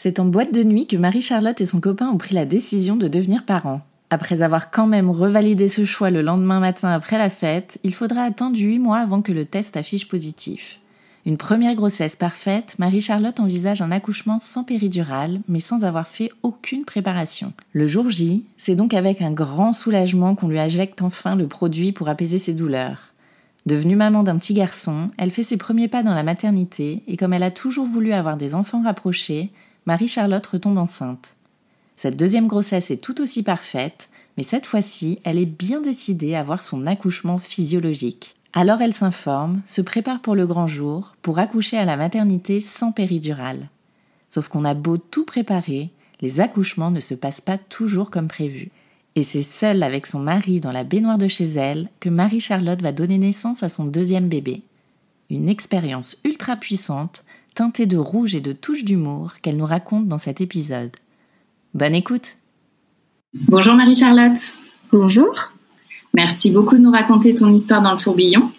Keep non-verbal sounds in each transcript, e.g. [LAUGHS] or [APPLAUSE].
C'est en boîte de nuit que Marie-Charlotte et son copain ont pris la décision de devenir parents. Après avoir quand même revalidé ce choix le lendemain matin après la fête, il faudra attendre 8 mois avant que le test affiche positif. Une première grossesse parfaite, Marie-Charlotte envisage un accouchement sans péridurale, mais sans avoir fait aucune préparation. Le jour J, c'est donc avec un grand soulagement qu'on lui injecte enfin le produit pour apaiser ses douleurs. Devenue maman d'un petit garçon, elle fait ses premiers pas dans la maternité, et comme elle a toujours voulu avoir des enfants rapprochés, Marie-Charlotte retombe enceinte. Cette deuxième grossesse est tout aussi parfaite, mais cette fois-ci, elle est bien décidée à avoir son accouchement physiologique. Alors elle s'informe, se prépare pour le grand jour, pour accoucher à la maternité sans péridurale. Sauf qu'on a beau tout préparer, les accouchements ne se passent pas toujours comme prévu. Et c'est seule avec son mari dans la baignoire de chez elle que Marie-Charlotte va donner naissance à son deuxième bébé. Une expérience ultra puissante, teintée de rouge et de touches d'humour qu'elle nous raconte dans cet épisode. Bonne écoute Bonjour Marie-Charlotte. Bonjour. Merci beaucoup de nous raconter ton histoire dans le tourbillon.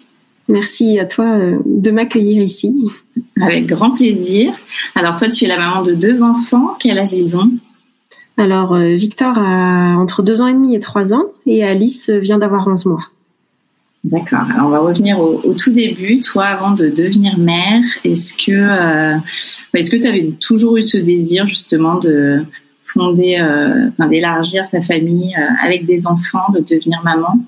Merci à toi euh, de m'accueillir ici. Avec grand plaisir. Alors toi, tu es la maman de deux enfants. Quel âge ils ont? Alors euh, Victor a entre deux ans et demi et trois ans et Alice vient d'avoir 11 mois. D'accord. Alors on va revenir au, tout début. Toi, avant de devenir mère, est-ce que euh, est-ce que tu avais toujours eu ce désir justement de fonder, euh, d'élargir ta famille euh, avec des enfants, de devenir maman?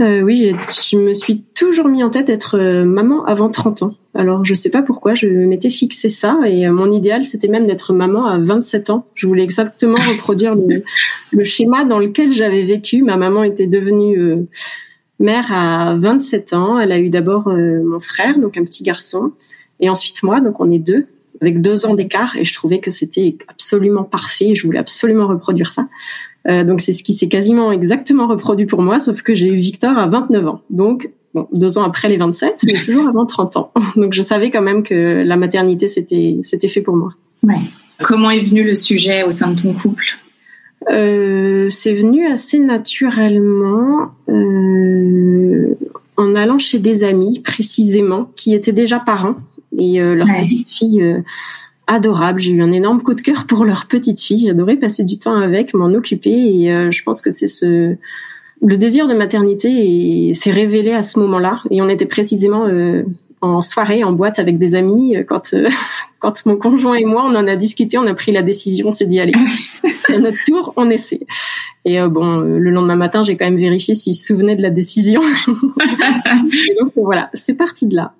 Euh, Oui, je me suis toujours mis en tête d'être euh, maman avant 30 ans. Alors je sais pas pourquoi, je m'étais fixé ça et mon idéal c'était même d'être maman à 27 ans. Je voulais exactement reproduire le, le schéma dans lequel j'avais vécu. Ma maman était devenue mère à 27 ans. Elle a eu d'abord mon frère, donc un petit garçon, et ensuite moi, donc on est deux avec deux ans d'écart et je trouvais que c'était absolument parfait. Je voulais absolument reproduire ça. Euh, donc c'est ce qui s'est quasiment exactement reproduit pour moi, sauf que j'ai eu Victor à 29 ans. Donc bon, deux ans après les 27, mais [LAUGHS] toujours avant 30 ans. [LAUGHS] Donc je savais quand même que la maternité c'était c'était fait pour moi. Ouais. Comment est venu le sujet au sein de ton couple? Euh, C'est venu assez naturellement. Euh, en allant chez des amis précisément qui étaient déjà parents et euh, leur Ouais. petite fille euh, adorable. J'ai eu un énorme coup de cœur pour leur petite fille. J'adorais passer du temps avec, m'en occuper et euh, je pense que c'est ce le désir de maternité s'est révélé à ce moment-là et on était précisément euh, en soirée en boîte avec des amis quand euh, [LAUGHS] quand mon conjoint et moi on en a discuté, on a pris la décision, on s'est dit allez, [LAUGHS] [LAUGHS] c'est à notre tour, on essaie. Et euh, bon, euh, le lendemain matin, j'ai quand même vérifié s'il se souvenait de la décision. [LAUGHS] et donc euh, voilà, c'est parti de là.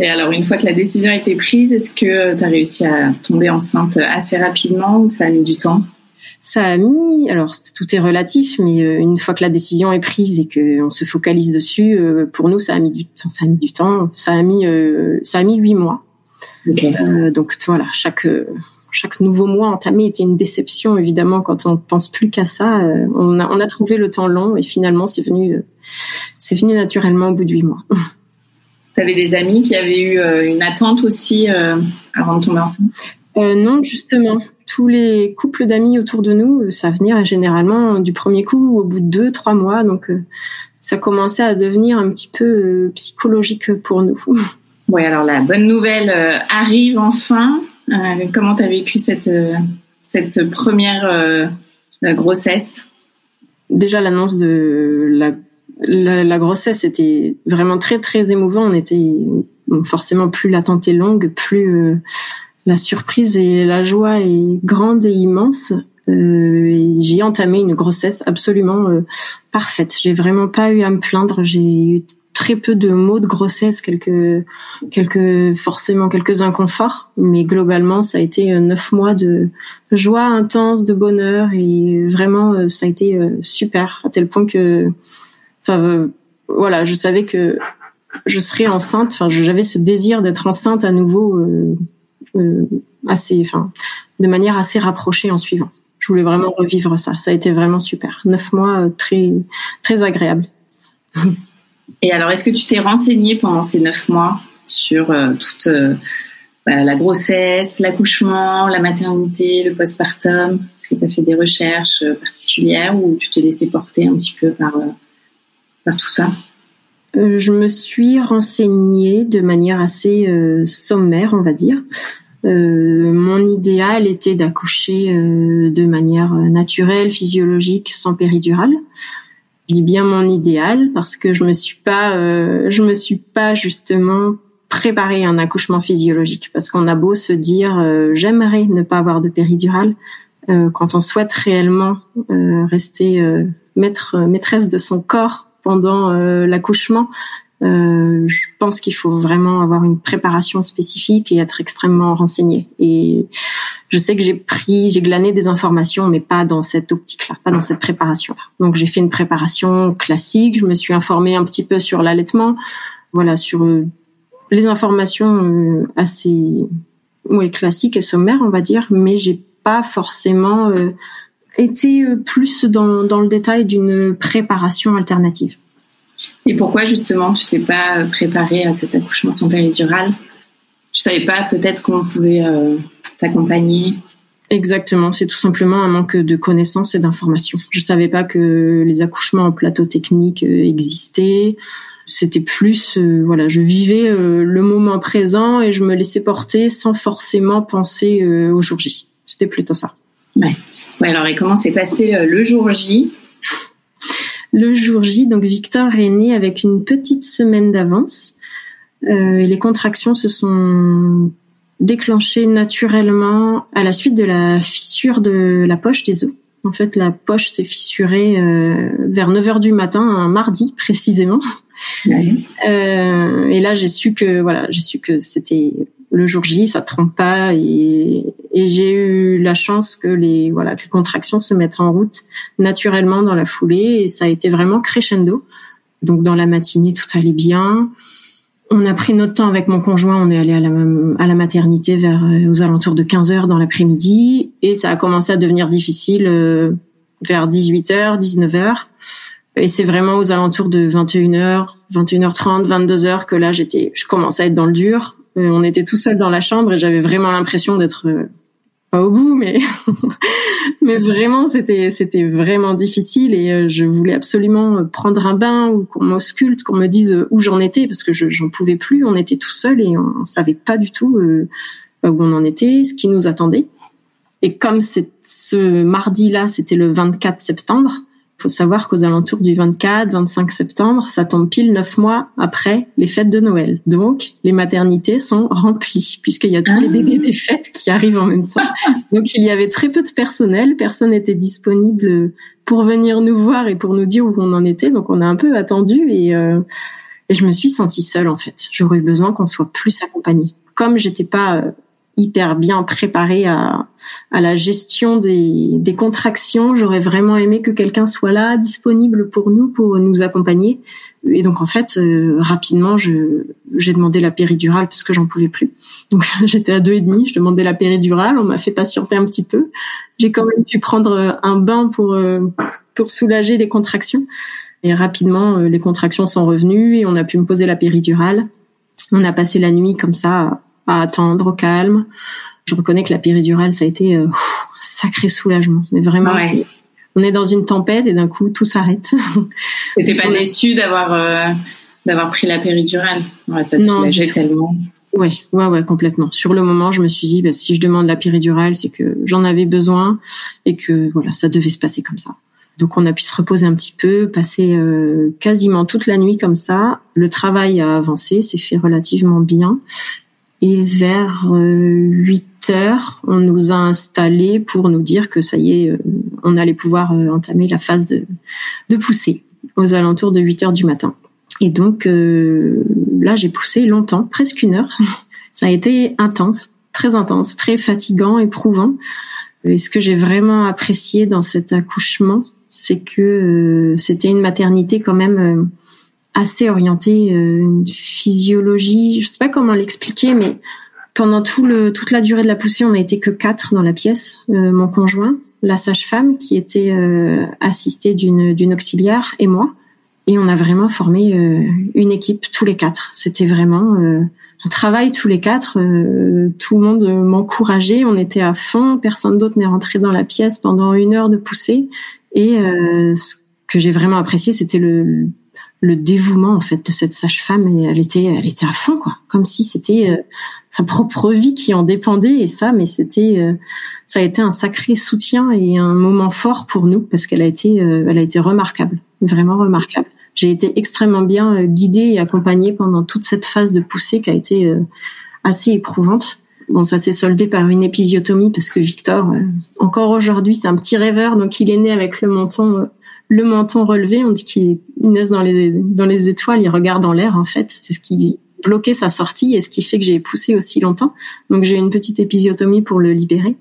Et alors, une fois que la décision a été prise, est-ce que tu as réussi à tomber enceinte assez rapidement ou ça a mis du temps? Ça a mis, alors tout est relatif, mais une fois que la décision est prise et qu'on se focalise dessus, pour nous, ça a mis du, enfin, ça a mis du temps. Ça a mis, ça a mis huit mois. Euh, donc voilà, chaque chaque nouveau mois entamé était une déception évidemment quand on pense plus qu'à ça. euh, on a on a trouvé le temps long et finalement c'est venu euh, c'est venu naturellement au bout de huit mois. [LAUGHS] Tu avais des amis qui avaient eu euh, une attente aussi avant de tomber enceinte? Euh, non, justement, tous les couples d'amis autour de nous, ça venait généralement du premier coup, au bout de deux, trois mois. Donc, ça commençait à devenir un petit peu psychologique pour nous. [LAUGHS] Oui, alors la bonne nouvelle arrive enfin. Euh, comment tu as vécu cette, euh, cette première euh, grossesse? Déjà, l'annonce de la la, grossesse était vraiment très très émouvant. On était forcément plus l'attente est longue, plus la surprise et la joie est grande et immense. J'ai entamé une grossesse absolument parfaite. J'ai vraiment pas eu à me plaindre. J'ai eu très peu de maux de grossesse, quelques, quelques forcément quelques inconforts, mais globalement ça a été euh, neuf mois de joie intense, de bonheur et vraiment ça a été super à tel point que, enfin voilà, je savais que je serais enceinte. Enfin, j'avais ce désir d'être enceinte à nouveau euh, assez, enfin, de manière assez rapprochée en suivant. Je voulais vraiment revivre ça. Ça a été vraiment super. Neuf mois euh, très très agréable. [LAUGHS] Et alors, est-ce que tu t'es renseignée pendant ces neuf mois sur euh, toute bah, la grossesse, l'accouchement, la maternité, le postpartum? Est-ce que tu as fait des recherches particulières ou tu t'es laissé porter un petit peu par, par tout ça? Je me suis renseignée de manière assez sommaire, on va dire. Euh, mon idéal était d'accoucher euh, de manière naturelle, physiologique, sans péridurale. Je dis bien mon idéal parce que je me suis pas, euh, je me suis pas justement préparé un accouchement physiologique parce qu'on a beau se dire j'aimerais ne pas avoir de péridurale, quand on souhaite réellement rester maître maîtresse de son corps pendant l'accouchement, euh, je pense qu'il faut vraiment avoir une préparation spécifique et être extrêmement renseigné. Et je sais que j'ai pris, j'ai glané des informations, mais pas dans cette optique-là, pas dans cette préparation-là. Donc j'ai fait une préparation classique. Je me suis informée un petit peu sur l'allaitement, voilà, sur euh, les informations euh, assez, ouais, classiques et sommaires, on va dire. Mais j'ai pas forcément été plus dans, dans le détail d'une préparation alternative. Et pourquoi justement tu t'es pas préparé à cet accouchement sans péridurale? Tu savais pas peut-être qu'on pouvait euh, t'accompagner Exactement, c'est tout simplement un manque de connaissances et d'informations. Je savais pas que les accouchements en plateau technique euh, existaient. C'était plus, euh, voilà, je vivais le moment présent et je me laissais porter sans forcément penser au jour J. C'était plutôt ça. Ouais. ouais. Alors, et comment s'est passé le jour J? Le jour J, donc Victor est né avec une petite semaine d'avance. Euh, et les contractions se sont déclenchées naturellement à la suite de la fissure de la poche des os. En fait, la poche s'est fissurée euh, vers 9 heures du matin, un mardi précisément. Euh, et là, j'ai su que voilà, j'ai su que c'était le jour J, ça trompe pas et, j'ai eu la chance que les voilà que les contractions se mettent en route naturellement dans la foulée et ça a été vraiment crescendo. Donc dans la matinée, tout allait bien. On a pris notre temps avec mon conjoint, on est allé à la, à la maternité vers euh, aux alentours de 15 heures dans l'après-midi et ça a commencé à devenir difficile euh, vers 18h, 19h. Et c'est vraiment aux alentours de 21h, 21h30, 22h que là j'étais je commençais à être dans le dur euh, on était tout seul dans la chambre et j'avais vraiment l'impression d'être euh, pas au bout, mais [LAUGHS] mais vraiment c'était c'était vraiment difficile et euh, je voulais absolument prendre un bain ou qu'on m'ausculte, qu'on me dise où j'en étais parce que je j'en pouvais plus. On était tout seul et on, savait pas du tout où on en était, ce qui nous attendait. Et comme ce mardi-là, c'était le 24 septembre, faut savoir qu'aux alentours du 24-25 septembre, ça tombe pile neuf mois après les fêtes de Noël. Donc, les maternités sont remplies puisqu'il y a tous les ah. bébés des fêtes qui arrivent en même temps. [LAUGHS] Donc, il y avait très peu de personnel. Personne n'était disponible pour venir nous voir et pour nous dire où on en était. Donc, on a un peu attendu et, euh, et je me suis sentie seule en fait. J'aurais eu besoin qu'on soit plus accompagnés. Comme j'étais pas euh, hyper bien préparée à, à la gestion des, des contractions. J'aurais vraiment aimé que quelqu'un soit là, disponible pour nous, pour nous accompagner. Et donc en fait, euh, rapidement, j'ai demandé la péridurale parce que j'en pouvais plus. Donc [LAUGHS] j'étais à deux et demi, je demandais la péridurale. On m'a fait patienter un petit peu. J'ai quand même pu prendre un bain pour euh, pour soulager les contractions. Et rapidement, euh, les contractions sont revenues et on a pu me poser la péridurale. On a passé la nuit comme ça à attendre au calme. Je reconnais que la péridurale, ça a été euh, sacré soulagement. Mais vraiment, on est dans une tempête et d'un coup, tout s'arrête. [LAUGHS] T'étais pas déçu d'avoir euh, d'avoir pris la péridurale? Ouais, Ça te non, soulageait tellement. Ouais, ouais, ouais, complètement. Sur le moment, je me suis dit, bah, si je demande la péridurale, c'est que j'en avais besoin et que voilà, ça devait se passer comme ça. Donc on a pu se reposer un petit peu, passer quasiment toute la nuit comme ça. Le travail a avancé, s'est fait relativement bien. Et vers 8 heures, on nous a installés pour nous dire que ça y est, on allait pouvoir entamer la phase de, de poussée aux alentours de 8 heures du matin. Et donc là, j'ai poussé longtemps, presque une heure. [LAUGHS] Ça a été intense, très intense, très fatigant, éprouvant. Et ce que j'ai vraiment apprécié dans cet accouchement, c'est que euh, c'était une maternité quand même euh, assez orientée euh, une physiologie. Je sais pas comment l'expliquer, mais pendant tout le toute la durée de la poussée, on n'a été que quatre dans la pièce. mon conjoint, la sage-femme qui était assistée d'une auxiliaire et moi, et on a vraiment formé une équipe tous les quatre. C'était vraiment un travail tous les quatre. Euh, tout le monde m'encourageait, on était à fond. Personne d'autre n'est rentré dans la pièce pendant une heure de poussée. Et euh, ce que j'ai vraiment apprécié, c'était le, le dévouement en fait de cette sage-femme. Et elle était, elle était à fond quoi, comme si c'était euh, sa propre vie qui en dépendait. Et ça, mais c'était, ça a été un sacré soutien et un moment fort pour nous parce qu'elle a été, elle a été remarquable, vraiment remarquable j'ai été extrêmement bien euh, guidée et accompagnée pendant toute cette phase de poussée qui a été euh, assez éprouvante. Bon, ça s'est soldé par une épisiotomie parce que Victor, euh, encore aujourd'hui, c'est un petit rêveur, donc il est né avec le menton, le menton relevé. On dit qu'il naît dans les dans les étoiles, il regarde en l'air en fait. C'est ce qui bloquait sa sortie et ce qui fait que j'ai poussé aussi longtemps. Donc j'ai une petite épisiotomie pour le libérer.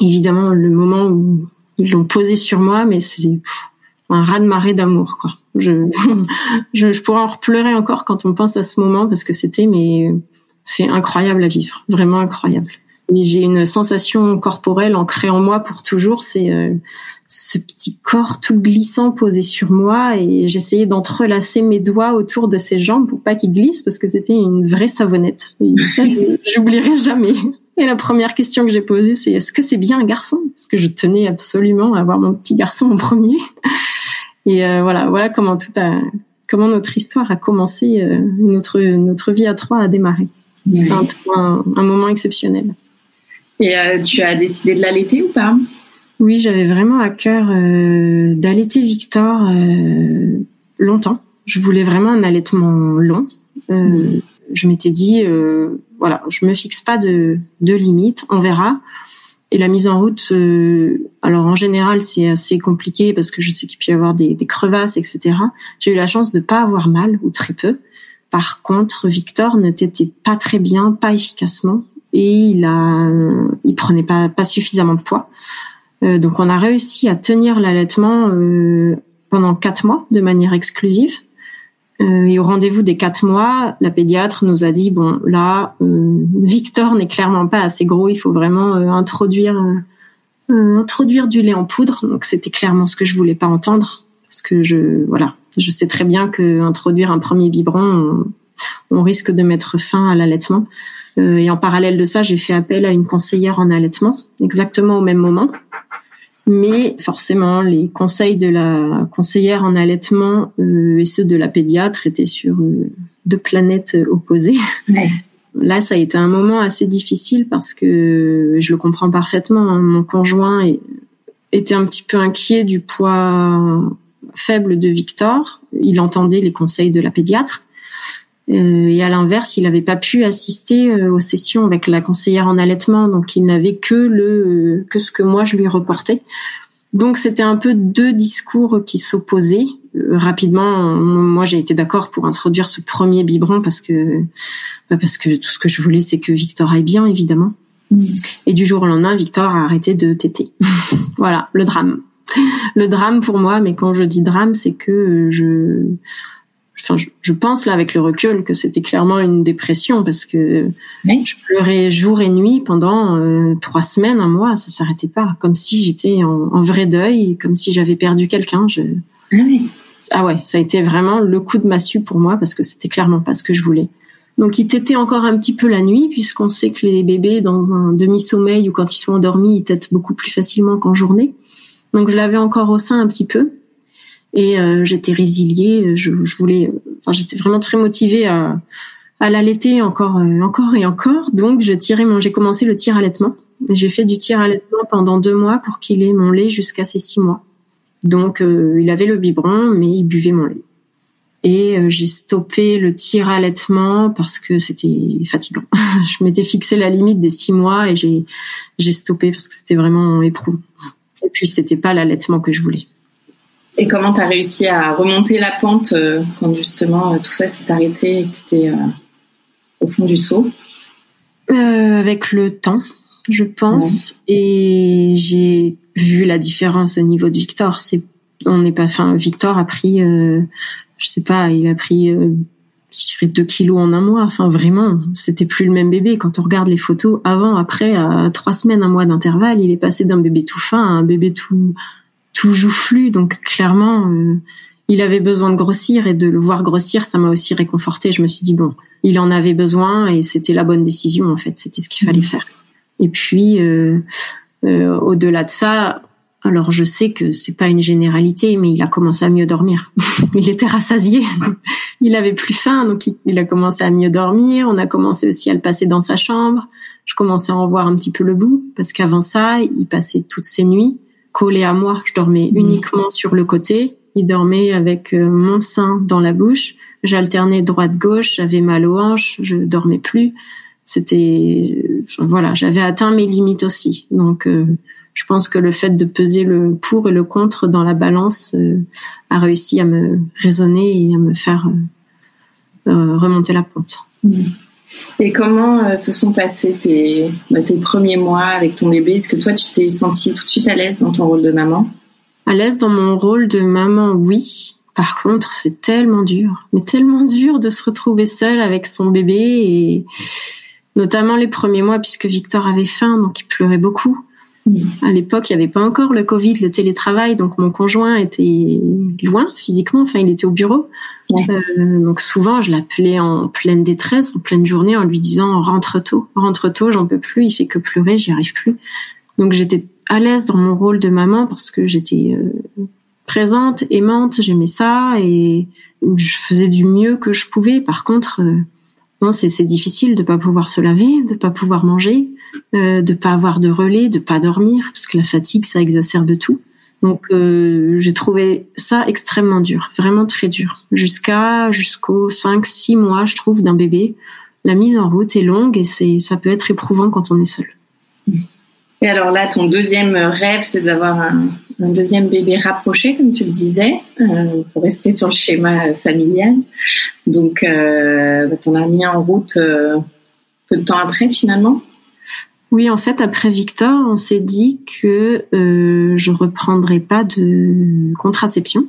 Évidemment, le moment où ils l'ont posé sur moi, mais c'est un raz de marée d'amour, quoi. Je, [LAUGHS] je, je, pourrais en pleurer encore quand on pense à ce moment parce que c'était, mais c'est incroyable à vivre, vraiment incroyable. Et j'ai une sensation corporelle ancrée en moi pour toujours, c'est euh, ce petit corps tout glissant posé sur moi et j'essayais d'entrelacer mes doigts autour de ses jambes pour pas qu'il glisse parce que c'était une vraie savonnette. Et ça, [LAUGHS] j'oublierai jamais. Et la première question que j'ai posée, c'est est-ce que c'est bien un garçon? Parce que je tenais absolument à avoir mon petit garçon en premier. Et euh, voilà, voilà comment tout a, comment notre histoire a commencé, euh, notre notre vie à trois a démarré. C'était un, un, moment exceptionnel. Et euh, tu as décidé de l'allaiter ou pas? Oui, j'avais vraiment à cœur d'allaiter Victor longtemps. Je voulais vraiment un allaitement long. Je m'étais dit, voilà, je me fixe pas de, de limite, on verra. Et la mise en route, euh, alors en général c'est assez compliqué parce que je sais qu'il peut y avoir des, des crevasses, etc. J'ai eu la chance de pas avoir mal ou très peu. Par contre, Victor ne t'était pas très bien, pas efficacement, et il a, il prenait pas pas suffisamment de poids. Euh, donc on a réussi à tenir l'allaitement euh, pendant quatre mois de manière exclusive. Euh, et au rendez-vous des quatre mois, la pédiatre nous a dit bon là, euh, Victor n'est clairement pas assez gros, il faut vraiment euh, introduire introduire du lait en poudre. Donc c'était clairement ce que je voulais pas entendre parce que je voilà, je sais très bien que introduire un premier biberon, on, risque de mettre fin à l'allaitement. Et en parallèle de ça, j'ai fait appel à une conseillère en allaitement, exactement au même moment. Mais forcément, les conseils de la conseillère en allaitement euh, et ceux de la pédiatre étaient sur euh, deux planètes opposées. [LAUGHS] Là, ça a été un moment assez difficile parce que je le comprends parfaitement. Hein. mon conjoint était un petit peu inquiet du poids faible de Victor. Il entendait les conseils de la pédiatre. Euh, et à l'inverse, il n'avait pas pu assister euh, aux sessions avec la conseillère en allaitement, donc il n'avait que le que ce que moi je lui reportais. Donc c'était un peu deux discours qui s'opposaient. Euh, rapidement, moi j'ai été d'accord pour introduire ce premier biberon parce que bah, parce que tout ce que je voulais c'est que Victor aille bien évidemment. Mm. Et du jour au lendemain, Victor a arrêté de téter. [LAUGHS] voilà, le drame. Le drame pour moi, mais quand je dis drame, c'est que je enfin, je, pense là avec le recul que c'était clairement une dépression parce que je pleurais jour et nuit pendant euh, trois semaines, un mois, ça s'arrêtait pas, comme si j'étais en, vrai deuil, comme si j'avais perdu quelqu'un. Je... Ah, ah ouais, ça a été vraiment le coup de massue pour moi parce que c'était clairement pas ce que je voulais. Donc il tétait encore un petit peu la nuit puisqu'on sait que les bébés dans un demi-sommeil ou quand ils sont endormis, ils têtent beaucoup plus facilement qu'en journée. Donc je l'avais encore au sein un petit peu et euh, j'étais résiliée. Je, je, voulais, enfin, j'étais vraiment très motivée à, à l'allaiter encore, euh, encore et encore. Donc, je tirais mon, j'ai commencé le tir allaitement. J'ai fait du tir allaitement pendant deux mois pour qu'il ait mon lait jusqu'à ses six mois. Donc il avait le biberon, mais il buvait mon lait. Et j'ai stoppé le tir allaitement parce que c'était fatigant. [LAUGHS] je m'étais fixé la limite des six mois et j'ai j'ai stoppé parce que c'était vraiment éprouvant. Et puis c'était pas l'allaitement que je voulais. Et comment tu as réussi à remonter la pente euh, quand justement euh, tout ça s'est arrêté et que tu étais euh, au fond du seau? Avec le temps, je pense. Et j'ai vu la différence au niveau de Victor. C'est, on n'est pas, enfin, Victor a pris, je sais pas, il a pris, je dirais 2 kilos en un mois. Enfin, vraiment, c'était plus le même bébé. Quand on regarde les photos avant, après, à trois semaines, un mois d'intervalle, il est passé d'un bébé tout fin à un bébé tout tout joufflu. Donc clairement, euh, il avait besoin de grossir et de le voir grossir, ça m'a aussi réconforté. Je me suis dit bon, il en avait besoin et c'était la bonne décision en fait. C'était ce qu'il fallait faire. Et puis euh, euh, au-delà de ça, alors je sais que c'est pas une généralité, mais il a commencé à mieux dormir. [LAUGHS] il était rassasié, il avait plus faim, donc il, a commencé à mieux dormir. On a commencé aussi à le passer dans sa chambre. Je commençais à en voir un petit peu le bout parce qu'avant ça, il passait toutes ses nuits collé à moi. Je dormais mmh. uniquement sur le côté. Il dormait avec euh, mon sein dans la bouche. J'alternais droite-gauche. J'avais mal aux hanches. Je dormais plus. C'était, voilà, j'avais atteint mes limites aussi. Donc, euh, je pense que le fait de peser le pour et le contre dans la balance euh, a réussi à me raisonner et à me faire remonter la pente. Mmh. Et comment euh, se sont passés tes, bah, tes premiers mois avec ton bébé? Est-ce que toi, tu t'es sentie tout de suite à l'aise dans ton rôle de maman? À l'aise dans mon rôle de maman, oui. Par contre, c'est tellement dur, mais tellement dur de se retrouver seule avec son bébé et notamment les premiers mois puisque Victor avait faim, donc il pleurait beaucoup. À l'époque, il n'y avait pas encore le Covid, le télétravail, donc mon conjoint était loin physiquement, enfin il était au bureau. Euh, donc souvent, je l'appelais en pleine détresse, en pleine journée, en lui disant rentre tôt, rentre tôt, j'en peux plus, il fait que pleurer, j'y arrive plus. Donc j'étais à l'aise dans mon rôle de maman parce que j'étais euh, présente, aimante, j'aimais ça et je faisais du mieux que je pouvais. Par contre, euh, non, c'est difficile de pas pouvoir se laver, de pas pouvoir manger euh, de pas avoir de relais, de pas dormir, parce que la fatigue, ça exacerbe tout. Donc euh, j'ai trouvé ça extrêmement dur, vraiment très dur. Jusqu'à jusqu'aux 5 6 mois, je trouve d'un bébé, la mise en route est longue et c'est ça peut être éprouvant quand on est seul. Et alors là, ton deuxième rêve, c'est d'avoir un, deuxième bébé rapproché, comme tu le disais, euh, pour rester sur le schéma familial. Donc, euh, bah, as mis en route peu de temps après, finalement? Oui, en fait, après Victor, on s'est dit que euh, je reprendrais pas de contraception.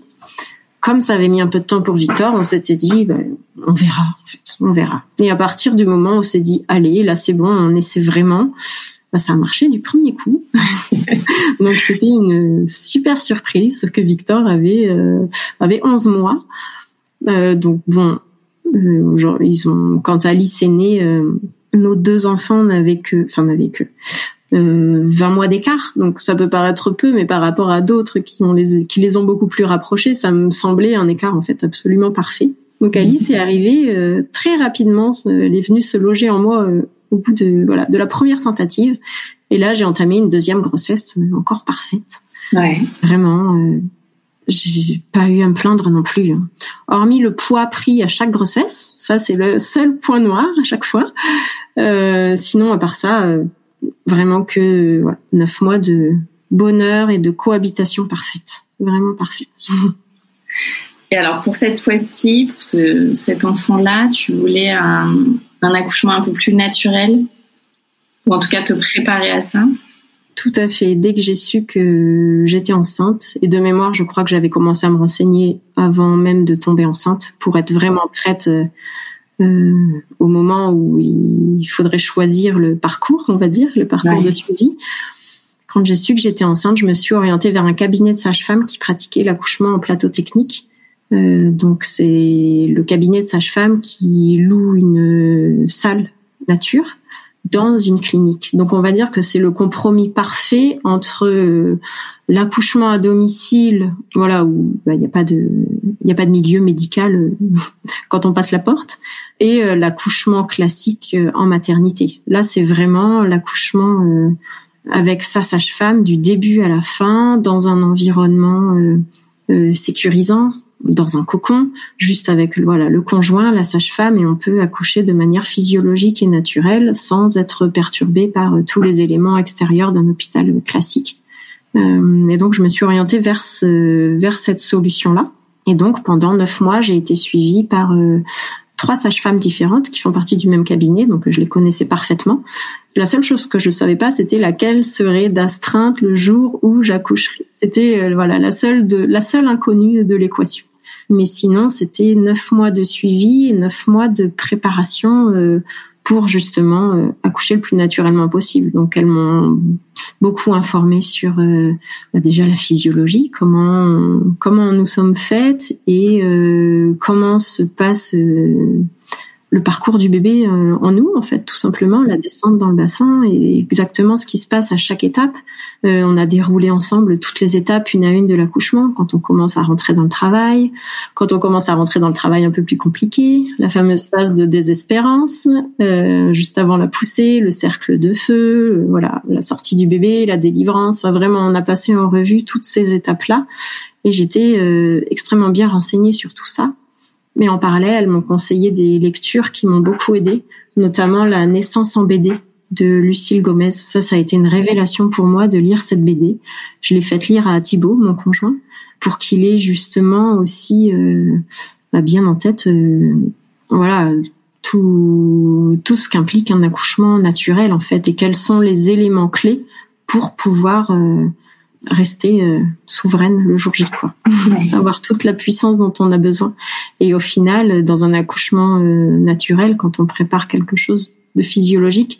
Comme ça avait mis un peu de temps pour Victor, on s'était dit, ben, on verra, en fait, on verra. Et à partir du moment où on s'est dit, allez, là c'est bon, on essaie vraiment, ben, ça a marché du premier coup. [LAUGHS] Donc c'était une super surprise, sauf que Victor avait euh, avait 11 mois. Euh, donc bon, euh, ils ont quand Alice est née euh, nos deux enfants n'avaient que, enfin n'avaient que euh, 20 mois d'écart, donc ça peut paraître peu, mais par rapport à d'autres qui ont les qui les ont beaucoup plus rapprochés, ça me semblait un écart en fait absolument parfait. Donc Alice est arrivée euh, très rapidement, elle est venue se loger en moi euh, au bout de voilà de la première tentative, et là j'ai entamé une deuxième grossesse euh, encore parfaite. Ouais. Vraiment j'ai pas eu à me plaindre non plus. Hein. Hormis le poids pris à chaque grossesse, ça c'est le seul point noir à chaque fois. Euh, sinon, à part ça, euh, vraiment que neuf mois de bonheur et de cohabitation parfaite, vraiment parfaite. [LAUGHS] Et alors pour cette fois-ci, pour ce, cet enfant-là, tu voulais un, un accouchement un peu plus naturel, ou en tout cas te préparer à ça? Tout à fait. Dès que j'ai su que j'étais enceinte, et de mémoire, je crois que j'avais commencé à me renseigner avant même de tomber enceinte pour être vraiment prête euh, euh au moment où il faudrait choisir le parcours, on va dire, le parcours de suivi. Quand j'ai su que j'étais enceinte, je me suis orientée vers un cabinet de sage-femme qui pratiquait l'accouchement en plateau technique. Euh, donc c'est le cabinet de sage-femme qui loue une salle nature dans une clinique. Donc on va dire que c'est le compromis parfait entre euh, l'accouchement à domicile, voilà où bah, il n'y a pas de il a pas de milieu médical euh, [LAUGHS] quand on passe la porte, et euh, l'accouchement classique en maternité. Là c'est vraiment l'accouchement avec sa sage-femme du début à la fin dans un environnement sécurisant, dans un cocon, juste avec voilà le conjoint, la sage-femme, et on peut accoucher de manière physiologique et naturelle sans être perturbé par tous les éléments extérieurs d'un hôpital classique. Euh, et donc je me suis orientée vers ce, vers cette solution-là. Et donc pendant neuf mois, j'ai été suivie par euh, trois sages-femmes différentes qui font partie du même cabinet, donc je les connaissais parfaitement. La seule chose que je savais pas, c'était laquelle serait d'astreinte le jour où j'accoucherais. C'était euh, voilà la seule de la seule inconnue de l'équation. Mais sinon, c'était neuf mois de suivi et neuf mois de préparation euh, pour justement euh, accoucher le plus naturellement possible. Donc elles m'ont beaucoup informé sur euh, bah, déjà la physiologie, comment comment nous sommes faites et comment se passe le parcours du bébé euh, en nous, en fait, tout simplement, la descente dans le bassin et exactement ce qui se passe à chaque étape. Euh, on a déroulé ensemble toutes les étapes une à une de l'accouchement, quand on commence à rentrer dans le travail, quand on commence à rentrer dans le travail un peu plus compliqué, la fameuse phase de désespérance, euh, juste avant la poussée, le cercle de feu, voilà, la sortie du bébé, la délivrance. vraiment, on a passé en revue toutes ces étapes-là et j'étais extrêmement bien renseignée sur tout ça. Mais en parallèle, elles m'ont conseillé des lectures qui m'ont beaucoup aidé, notamment La naissance en BD de Lucille Gomez. Ça, ça a été une révélation pour moi de lire cette BD. Je l'ai faite lire à Thibaut, mon conjoint, pour qu'il ait justement aussi euh, bah, bien en tête, euh, voilà, tout tout ce qu'implique un accouchement naturel en fait, et quels sont les éléments clés pour pouvoir euh, rester euh, souveraine le jour J, quoi. Avoir toute la puissance dont on a besoin. Et au final, dans un accouchement euh, naturel, quand on prépare quelque chose de physiologique,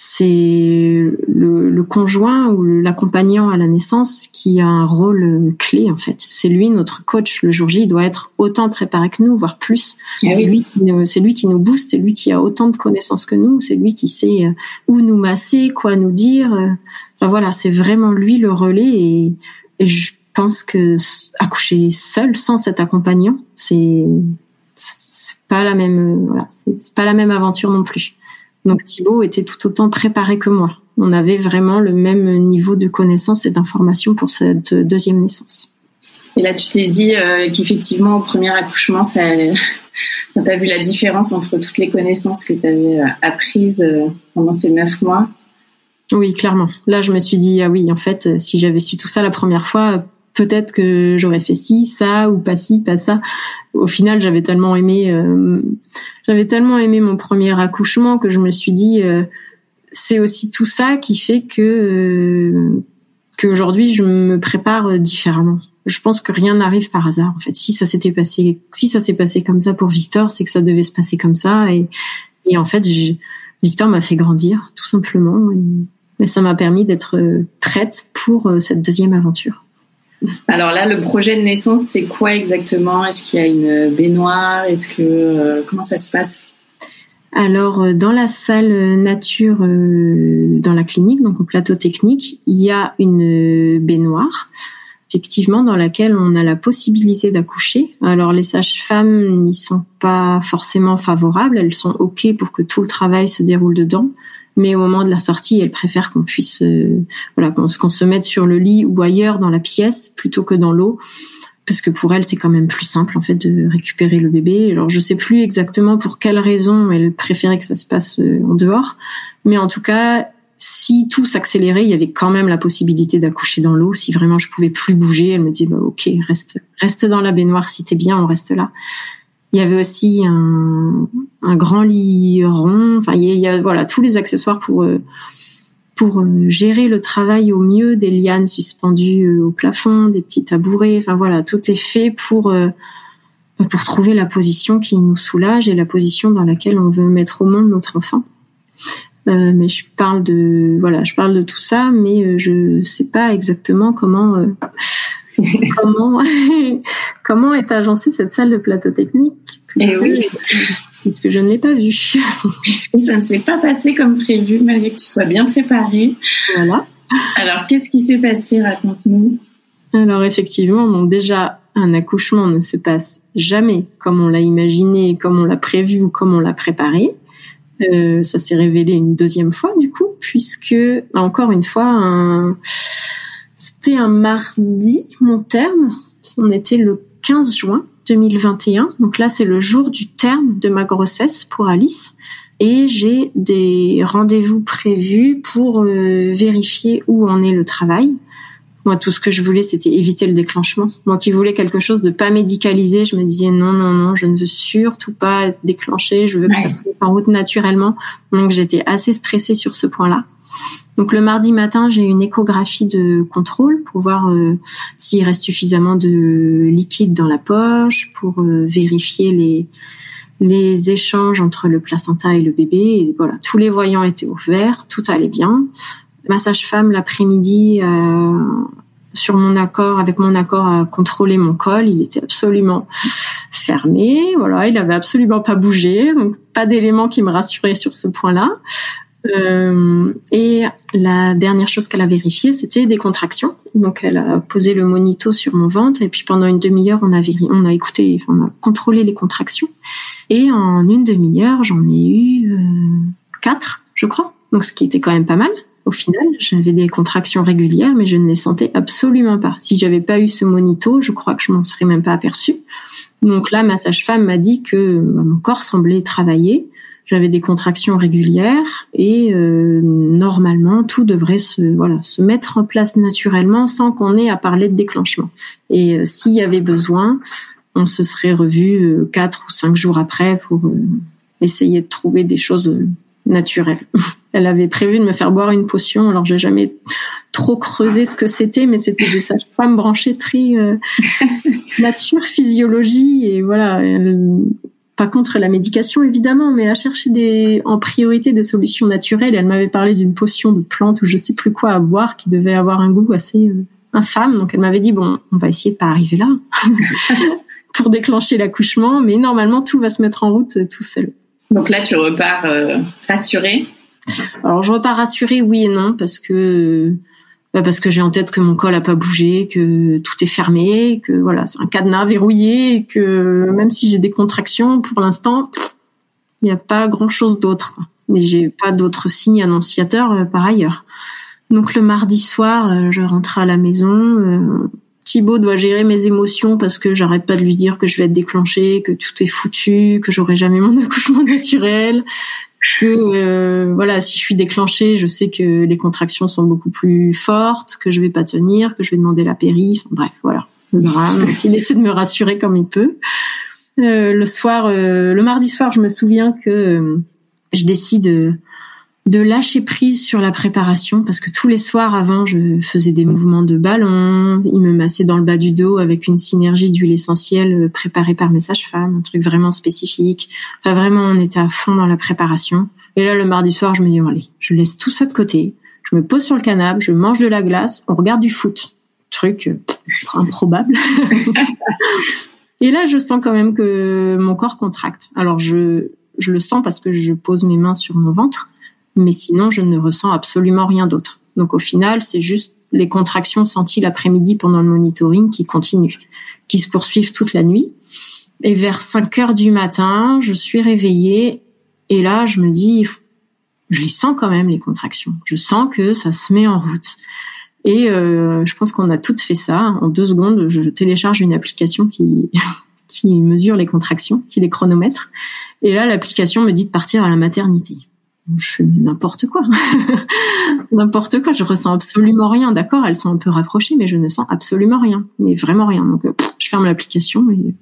c'est le, le, conjoint ou l'accompagnant à la naissance qui a un rôle euh, clé en fait. C'est lui notre coach. Le jour J, il doit être autant préparé que nous, voire plus. Eh c'est lui qui nous, c'est lui qui nous booste, c'est lui qui a autant de connaissances que nous, c'est lui qui sait où nous masser, quoi nous dire voilà, c'est vraiment lui le relais et, je pense que accoucher seul sans cet accompagnant, c'est pas la même voilà, c'est pas la même aventure non plus. Donc Thibaut était tout autant préparé que moi. On avait vraiment le même niveau de connaissances et d'informations pour cette deuxième naissance. Et là, tu t'es dit euh, qu'effectivement, au premier accouchement, ça, quand tu as vu la différence entre toutes les connaissances que tu avais euh, apprises euh, pendant ces neuf mois, oui, clairement. Là, je me suis dit, ah oui, en fait, si j'avais su tout ça la première fois, peut-être que j'aurais fait ci, ça, ou pas ci, pas ça. Au final, j'avais tellement aimé, euh, j'avais tellement aimé mon premier accouchement que je me suis dit, euh, c'est aussi tout ça qui fait que qu'aujourd'hui je me prépare différemment. Je pense que rien n'arrive par hasard. En fait, si ça s'était passé, si ça s'est passé comme ça pour Victor, c'est que ça devait se passer comme ça. Et, et en fait, Victor m'a fait grandir, tout simplement. Et, mais ça m'a permis d'être euh, prête pour euh, cette deuxième aventure. Alors là, le projet de naissance, c'est quoi exactement? Est-ce qu'il y a une baignoire? Est-ce que euh, comment ça se passe? Alors dans la salle nature dans la clinique, donc au plateau technique, il y a une baignoire effectivement dans laquelle on a la possibilité d'accoucher. Alors les sages-femmes n'y sont pas forcément favorables, elles sont OK pour que tout le travail se déroule dedans mais au moment de la sortie, elle préfère qu'on puisse, euh, voilà, qu'on se mette sur le lit ou ailleurs dans la pièce plutôt que dans l'eau, parce que pour elle, c'est quand même plus simple en fait de récupérer le bébé. Alors je sais plus exactement pour quelle raison elle préférait que ça se passe euh, en dehors, mais en tout cas, si tout s'accélérait, il y avait quand même la possibilité d'accoucher dans l'eau. Si vraiment je pouvais plus bouger, elle me dit bah ok, reste reste dans la baignoire si t'es bien, on reste là. Il y avait aussi un, un grand lit rond. Enfin, il y, a, voilà tous les accessoires pour euh, pour euh, gérer le travail au mieux, des lianes suspendues euh, au plafond, des petits tabourets. Enfin voilà, tout est fait pour pour trouver la position qui nous soulage et la position dans laquelle on veut mettre au monde notre enfant. Euh, mais je parle de voilà, je parle de tout ça, mais je sais pas exactement comment [LAUGHS] comment [LAUGHS] comment est agencée cette salle de plateau technique? Puisque, eh oui. puisque je ne l'ai pas vue. [LAUGHS] ça ne s'est pas passé comme prévu malgré que tu sois bien préparée. Voilà. Alors qu'est-ce qui s'est passé? Raconte-nous. Alors effectivement, bon déjà un accouchement ne se passe jamais comme on l'a imaginé, comme on l'a prévu ou comme on l'a préparé. Euh, ça s'est révélé une deuxième fois du coup. puisque encore une fois, un... c'était un mardi mon terme. On était le 15 juin 2021. Donc là, c'est le jour du terme de ma grossesse pour Alice. Et j'ai des rendez-vous prévus pour euh, vérifier où en est le travail. Moi, tout ce que je voulais, c'était éviter le déclenchement. Moi qui voulais quelque chose de pas médicalisé, je me disais non, non, non, je ne veux surtout pas être déclenchée. Je veux que ça se mette en route naturellement. Donc, j'étais assez stressée sur ce point-là. Donc le mardi matin, j'ai une échographie de contrôle pour voir euh, s'il reste suffisamment de liquide dans la poche, pour euh, vérifier les les échanges entre le placenta et le bébé. Et voilà, tous les voyants étaient ouverts, tout allait bien. Ma sage-femme l'après-midi, euh, sur mon accord, avec mon accord, a contrôlé mon col. Il était absolument fermé. Voilà, il avait absolument pas bougé. Donc pas d'éléments qui me rassuraient sur ce point-là. Euh, et la dernière chose qu'elle a vérifiée, c'était des contractions. Donc elle a posé le monito sur mon ventre et puis pendant une demi-heure, on a on a écouté, on a contrôlé les contractions. Et en une demi-heure, j'en ai eu euh, quatre, je crois. Donc ce qui était quand même pas mal. Au final, j'avais des contractions régulières, mais je ne les sentais absolument pas. Si j'avais pas eu ce monito, je crois que je m'en serais même pas aperçue. Donc là, ma sage-femme m'a dit que bah, mon corps semblait travailler. J'avais des contractions régulières et euh, normalement tout devrait se voilà se mettre en place naturellement sans qu'on ait à parler de déclenchement. Et euh, s'il y avait besoin, on se serait revu euh, quatre ou cinq jours après pour euh, essayer de trouver des choses euh, naturelles. [LAUGHS] Elle avait prévu de me faire boire une potion, alors j'ai jamais trop creusé ce que c'était, mais c'était des sages-femmes branchées très [LAUGHS] nature, physiologie et voilà. Pas contre la médication évidemment, mais à chercher des en priorité des solutions naturelles. Elle m'avait parlé d'une potion de plante ou je sais plus quoi à boire qui devait avoir un goût assez infâme. Donc elle m'avait dit bon, on va essayer de pas arriver là. [LAUGHS] pour déclencher l'accouchement, mais normalement tout va se mettre en route euh, tout seul. Donc là, tu repars euh, rassurée? Alors je repars rassurée, oui et non, parce que bah, parce que j'ai en tête que mon col a pas bougé, que tout est fermé, que voilà, c'est un cadenas verrouillé, que même si j'ai des contractions, pour l'instant, il n'y a pas grand chose d'autre. Et j'ai pas d'autres signes annonciateurs euh, par ailleurs. Donc le mardi soir, je rentre à la maison. Thibaut doit gérer mes émotions parce que j'arrête pas de lui dire que je vais être déclenchée, que tout est foutu, que j'aurai jamais mon [LAUGHS] accouchement naturel, que euh, voilà, si je suis déclenchée, je sais que les contractions sont beaucoup plus fortes, que je vais pas tenir, que je vais demander la péri, bref, voilà, le drame. [LAUGHS] il essaie de me rassurer comme il peut. Euh, le soir, euh, le mardi soir, je me souviens que je décide de lâcher prise sur la préparation parce que tous les soirs avant je faisais des mouvements de ballon, il me massait dans le bas du dos avec une synergie d'huile essentielle euh, préparée par mes sages-femmes, un truc vraiment spécifique. Enfin vraiment on était à fond dans la préparation. Et là le mardi soir je me dis allez, je laisse tout ça de côté, je me pose sur le canapé, je mange de la glace, on regarde du foot. Truc euh, improbable. [LAUGHS] Et là je sens quand même que mon corps contracte. Alors je je le sens parce que je pose mes mains sur mon ventre mais sinon je ne ressens absolument rien d'autre. Donc au final, c'est juste les contractions senties l'après-midi pendant le monitoring qui continuent, qui se poursuivent toute la nuit. Et vers 5 heures du matin, je suis réveillée et là, je me dis, je les sens quand même les contractions. Je sens que ça se met en route. Et euh, je pense qu'on a toutes fait ça. En deux secondes, je télécharge une application qui [LAUGHS] qui mesure les contractions, qui les chronomètre. Et là, l'application me dit de partir à la maternité je fais n'importe quoi. [LAUGHS] n'importe quoi, je ressens absolument rien. D'accord, elles sont un peu rapprochées, mais je ne sens absolument rien. Mais vraiment rien. Donc, euh, je ferme l'application et...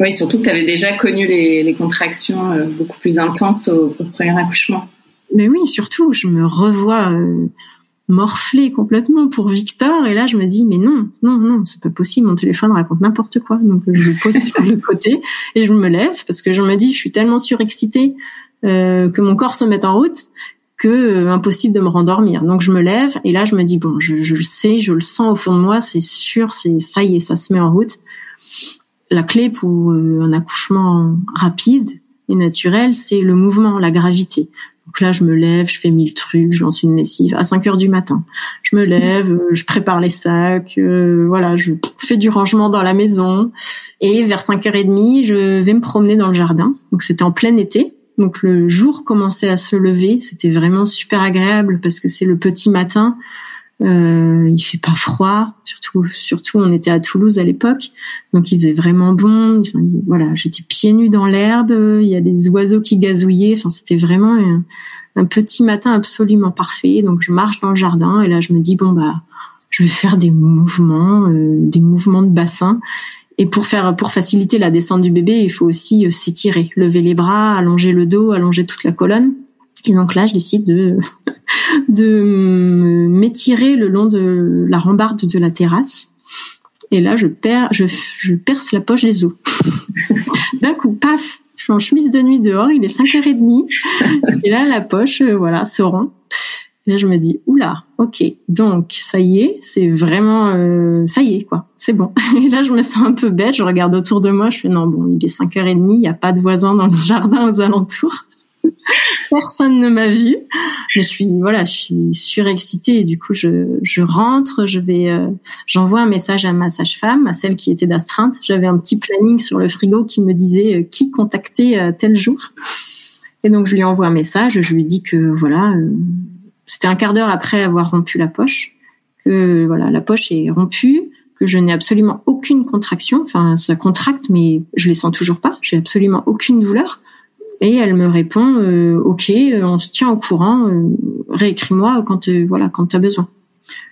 Oui, surtout que tu avais déjà connu les, contractions euh, beaucoup plus intenses au, premier accouchement. Mais oui, surtout, je me revois euh, morfler complètement pour Victor. Et là, je me dis, mais non, non, non, c'est pas possible. Mon téléphone raconte n'importe quoi. Donc, je le pose sur le [LAUGHS] côté et je me lève parce que je me dis, je suis tellement surexcitée euh, que mon corps se mette en route que euh, impossible de me rendormir. Donc je me lève et là je me dis bon, je, je le sais, je le sens au fond de moi, c'est sûr, c'est ça y est, ça se met en route. La clé pour euh, un accouchement rapide et naturel, c'est le mouvement, la gravité. Donc là, je me lève, je fais mille trucs, je lance une lessive à 5 heures du matin. Je me lève, je prépare les sacs, voilà, je fais du rangement dans la maison. Et vers 5h30, je vais me promener dans le jardin. Donc c'était en plein été. Donc le jour commençait à se lever, c'était vraiment super agréable parce que c'est le petit matin. Euh, il fait pas froid, surtout surtout on était à Toulouse à l'époque, donc il faisait vraiment bon. voilà, j'étais pieds nus dans l'herbe, il y a des oiseaux qui gazouillaient. Enfin, c'était vraiment un, petit matin absolument parfait. Donc je marche dans le jardin et là je me dis bon bah je vais faire des mouvements, euh, des mouvements de bassin. Et pour faire, pour faciliter la descente du bébé, il faut aussi euh, s'étirer, lever les bras, allonger le dos, allonger toute la colonne. Et donc là, je décide de [LAUGHS] de m'étirer le long de la rambarde de la terrasse. Et là, je perds, je, je perce la poche des os. [LAUGHS] D'un coup, paf, je suis en chemise de nuit dehors, il est 5h30. Et là, la poche, euh, voilà, se rend. Et là, je me dis, oula, ok, donc ça y est, c'est vraiment, euh, ça y est, quoi, c'est bon. [LAUGHS] Et là, je me sens un peu bête, je regarde autour de moi, je fais, non, bon, il est 5h30, il n'y a pas de voisins dans le [LAUGHS] jardin aux alentours. [LAUGHS] Personne ne m'a vu. Je suis voilà, je suis surexcitée et du coup je, je rentre, je vais euh, j'envoie un message à ma sage-femme, à celle qui était d'astreinte. J'avais un petit planning sur le frigo qui me disait euh, qui contacter euh, tel jour. Et donc je lui envoie un message, je lui dis que voilà, c'était un quart d'heure après avoir rompu la poche, que voilà, la poche est rompue, que je n'ai absolument aucune contraction, enfin ça contracte mais je les sens toujours pas, j'ai absolument aucune douleur. Et elle me répond euh, OK, euh, on se tient au courant, euh, réécris-moi quand voilà quand tu as besoin.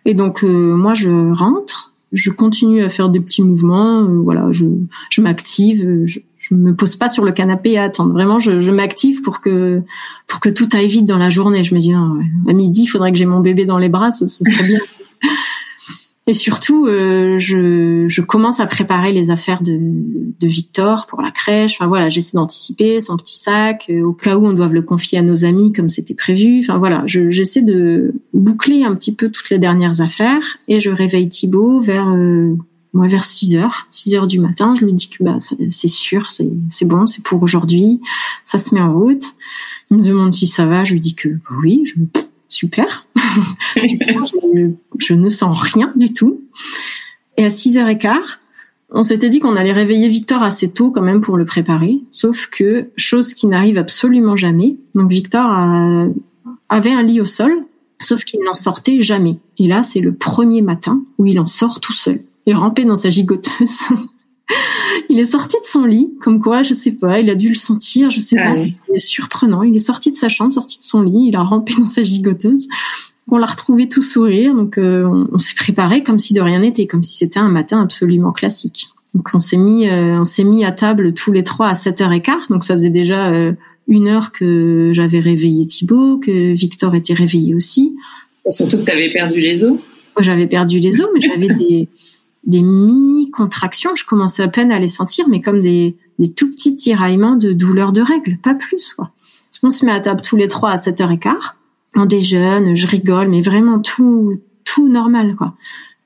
Et donc moi je rentre, je continue à faire des petits mouvements, voilà, je je m'active, je, je me pose pas sur le canapé à attendre. Vraiment, je, je m'active pour que pour que tout aille vite dans la journée. Je me dis, ah à midi, il faudrait que j'ai mon bébé dans les bras, ce serait bien. [LAUGHS] Et surtout, euh, je, je, commence à préparer les affaires de, de Victor pour la crèche. Enfin voilà, j'essaie d'anticiper son petit sac euh, au cas où on doive le confier à nos amis comme c'était prévu. Enfin voilà, j'essaie de boucler un petit peu toutes les dernières affaires et je réveille Thibaut vers euh, moi vers 6 heures, 6 heures du matin. Je lui dis que bah c'est sûr, c'est bon, c'est pour aujourd'hui, ça se met en route. Il me demande si ça va, je lui dis que oui, je super. [LAUGHS] je, ne sens rien du tout. Et à 6h15, on s'était dit qu'on allait réveiller Victor assez tôt quand même pour le préparer. Sauf que, chose qui n'arrive absolument jamais. Donc Victor avait un lit au sol, sauf qu'il n'en sortait jamais. Et là, c'est le premier matin où il en sort tout seul. Il rampait dans sa gigoteuse. [LAUGHS] il est sorti de son lit, comme quoi, je sais pas, il a dû le sentir, je sais pas, c'était surprenant. Il est sorti de sa chambre, sorti de son lit, il a rampé dans sa gigoteuse. On l'a retrouvé tout sourire, donc euh, on, s'est préparé comme si de rien n'était, comme si c'était un matin absolument classique. Donc on s'est mis, euh, on s'est mis à table tous les trois à 7h15, donc ça faisait déjà euh, une heure que j'avais réveillé Thibaut, que Victor était réveillé aussi. surtout que tu avais perdu les os. J'avais perdu les os, mais j'avais [LAUGHS] des des mini contractions. Je commençais à peine à les sentir, mais comme des, des tout petits tiraillements de douleur de règles, pas plus. Quoi. On se met à table tous les trois à 7h15. On déjeune, je rigole, mais vraiment tout tout normal quoi.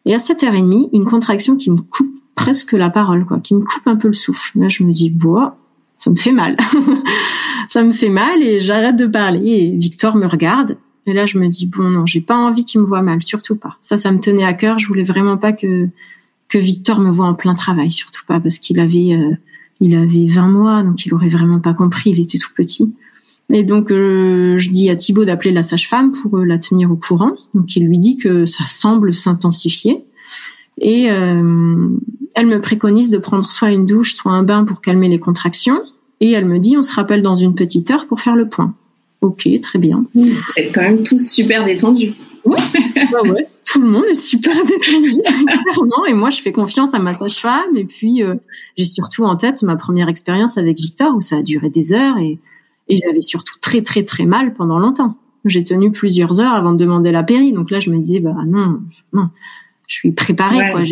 Et à 7h30, une contraction qui me coupe presque la parole quoi, qui me coupe un peu le souffle. Là, je me dis bois, ça me fait mal. [LAUGHS] ça me fait mal et j'arrête de parler et Victor me regarde et là, je me dis bon non, j'ai pas envie qu'il me voit mal, surtout pas. Ça, ça me tenait à cœur. Je voulais vraiment pas que que Victor me voit en plein travail, surtout pas parce qu'il avait euh, il avait 20 mois, donc il aurait vraiment pas compris, il était tout petit. Et donc euh, je dis à Thibaut d'appeler la sage-femme pour euh, la tenir au courant. Donc il lui dit que ça semble s'intensifier et elle me préconise de prendre soit une douche, soit un bain pour calmer les contractions. Et elle me dit on se rappelle dans une petite heure pour faire le point. Ok, très bien. Vous êtes quand même tous super détendus. Ouais, ouais tout le monde est super [LAUGHS] détendu, Et moi, je fais confiance à ma sage-femme. Et puis, euh, j'ai surtout en tête ma première expérience avec Victor, où ça a duré des heures et, et j'avais surtout très, très, très mal pendant longtemps. J'ai tenu plusieurs heures avant de demander la péri. Donc là, je me disais, bah non, non, je suis préparée. Quoi.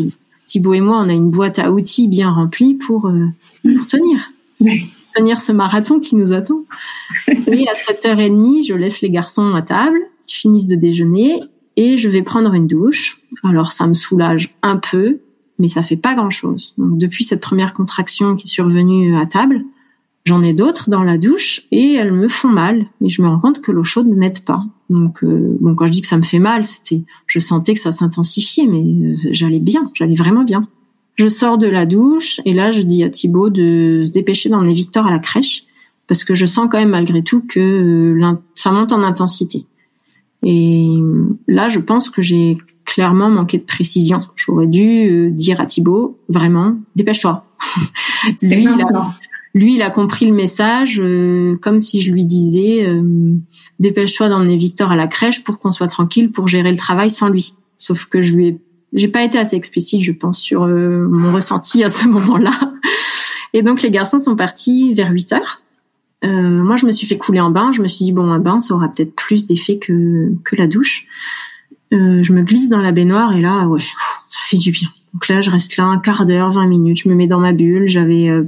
Thibaut et moi, on a une boîte à outils bien remplie pour, euh, pour tenir. Tenir ce marathon qui nous attend. [LAUGHS] Et à 7h30, je laisse les garçons à table, qui finissent de déjeuner et je vais prendre une douche. Alors ça me soulage un peu, mais ça fait pas grand-chose. Donc depuis cette première contraction qui est survenue à table, j'en ai d'autres dans la douche et elles me font mal. Et je me rends compte que l'eau chaude n'aide pas. Donc euh, bon, quand je dis que ça me fait mal, c'était, je sentais que ça s'intensifiait, mais euh, j'allais bien, j'allais vraiment bien. Je sors de la douche et là je dis à Thibaut de se dépêcher d'emmener Victor à la crèche parce que je sens quand même malgré tout que euh, ça monte en intensité. Et là, je pense que j'ai clairement manqué de précision. J'aurais dû euh, dire à Thibaut, vraiment, dépêche-toi. [LAUGHS] lui, il a, lui, il a compris le message euh, comme si je lui disais, dépêche-toi d'emmener Victor à la crèche pour qu'on soit tranquille pour gérer le travail sans lui. Sauf que je lui ai, j'ai pas été assez explicite, je pense, sur mon ressenti à ce moment-là. Et donc les garçons sont partis vers 8 heures. Euh, moi, je me suis fait couler en bain. Je me suis dit bon, un bain, ça aura peut-être plus d'effet que que la douche. Euh, je me glisse dans la baignoire et là, ouais, ça fait du bien. Donc là, je reste là un quart d'heure, 20 minutes. Je me mets dans ma bulle. J'avais euh,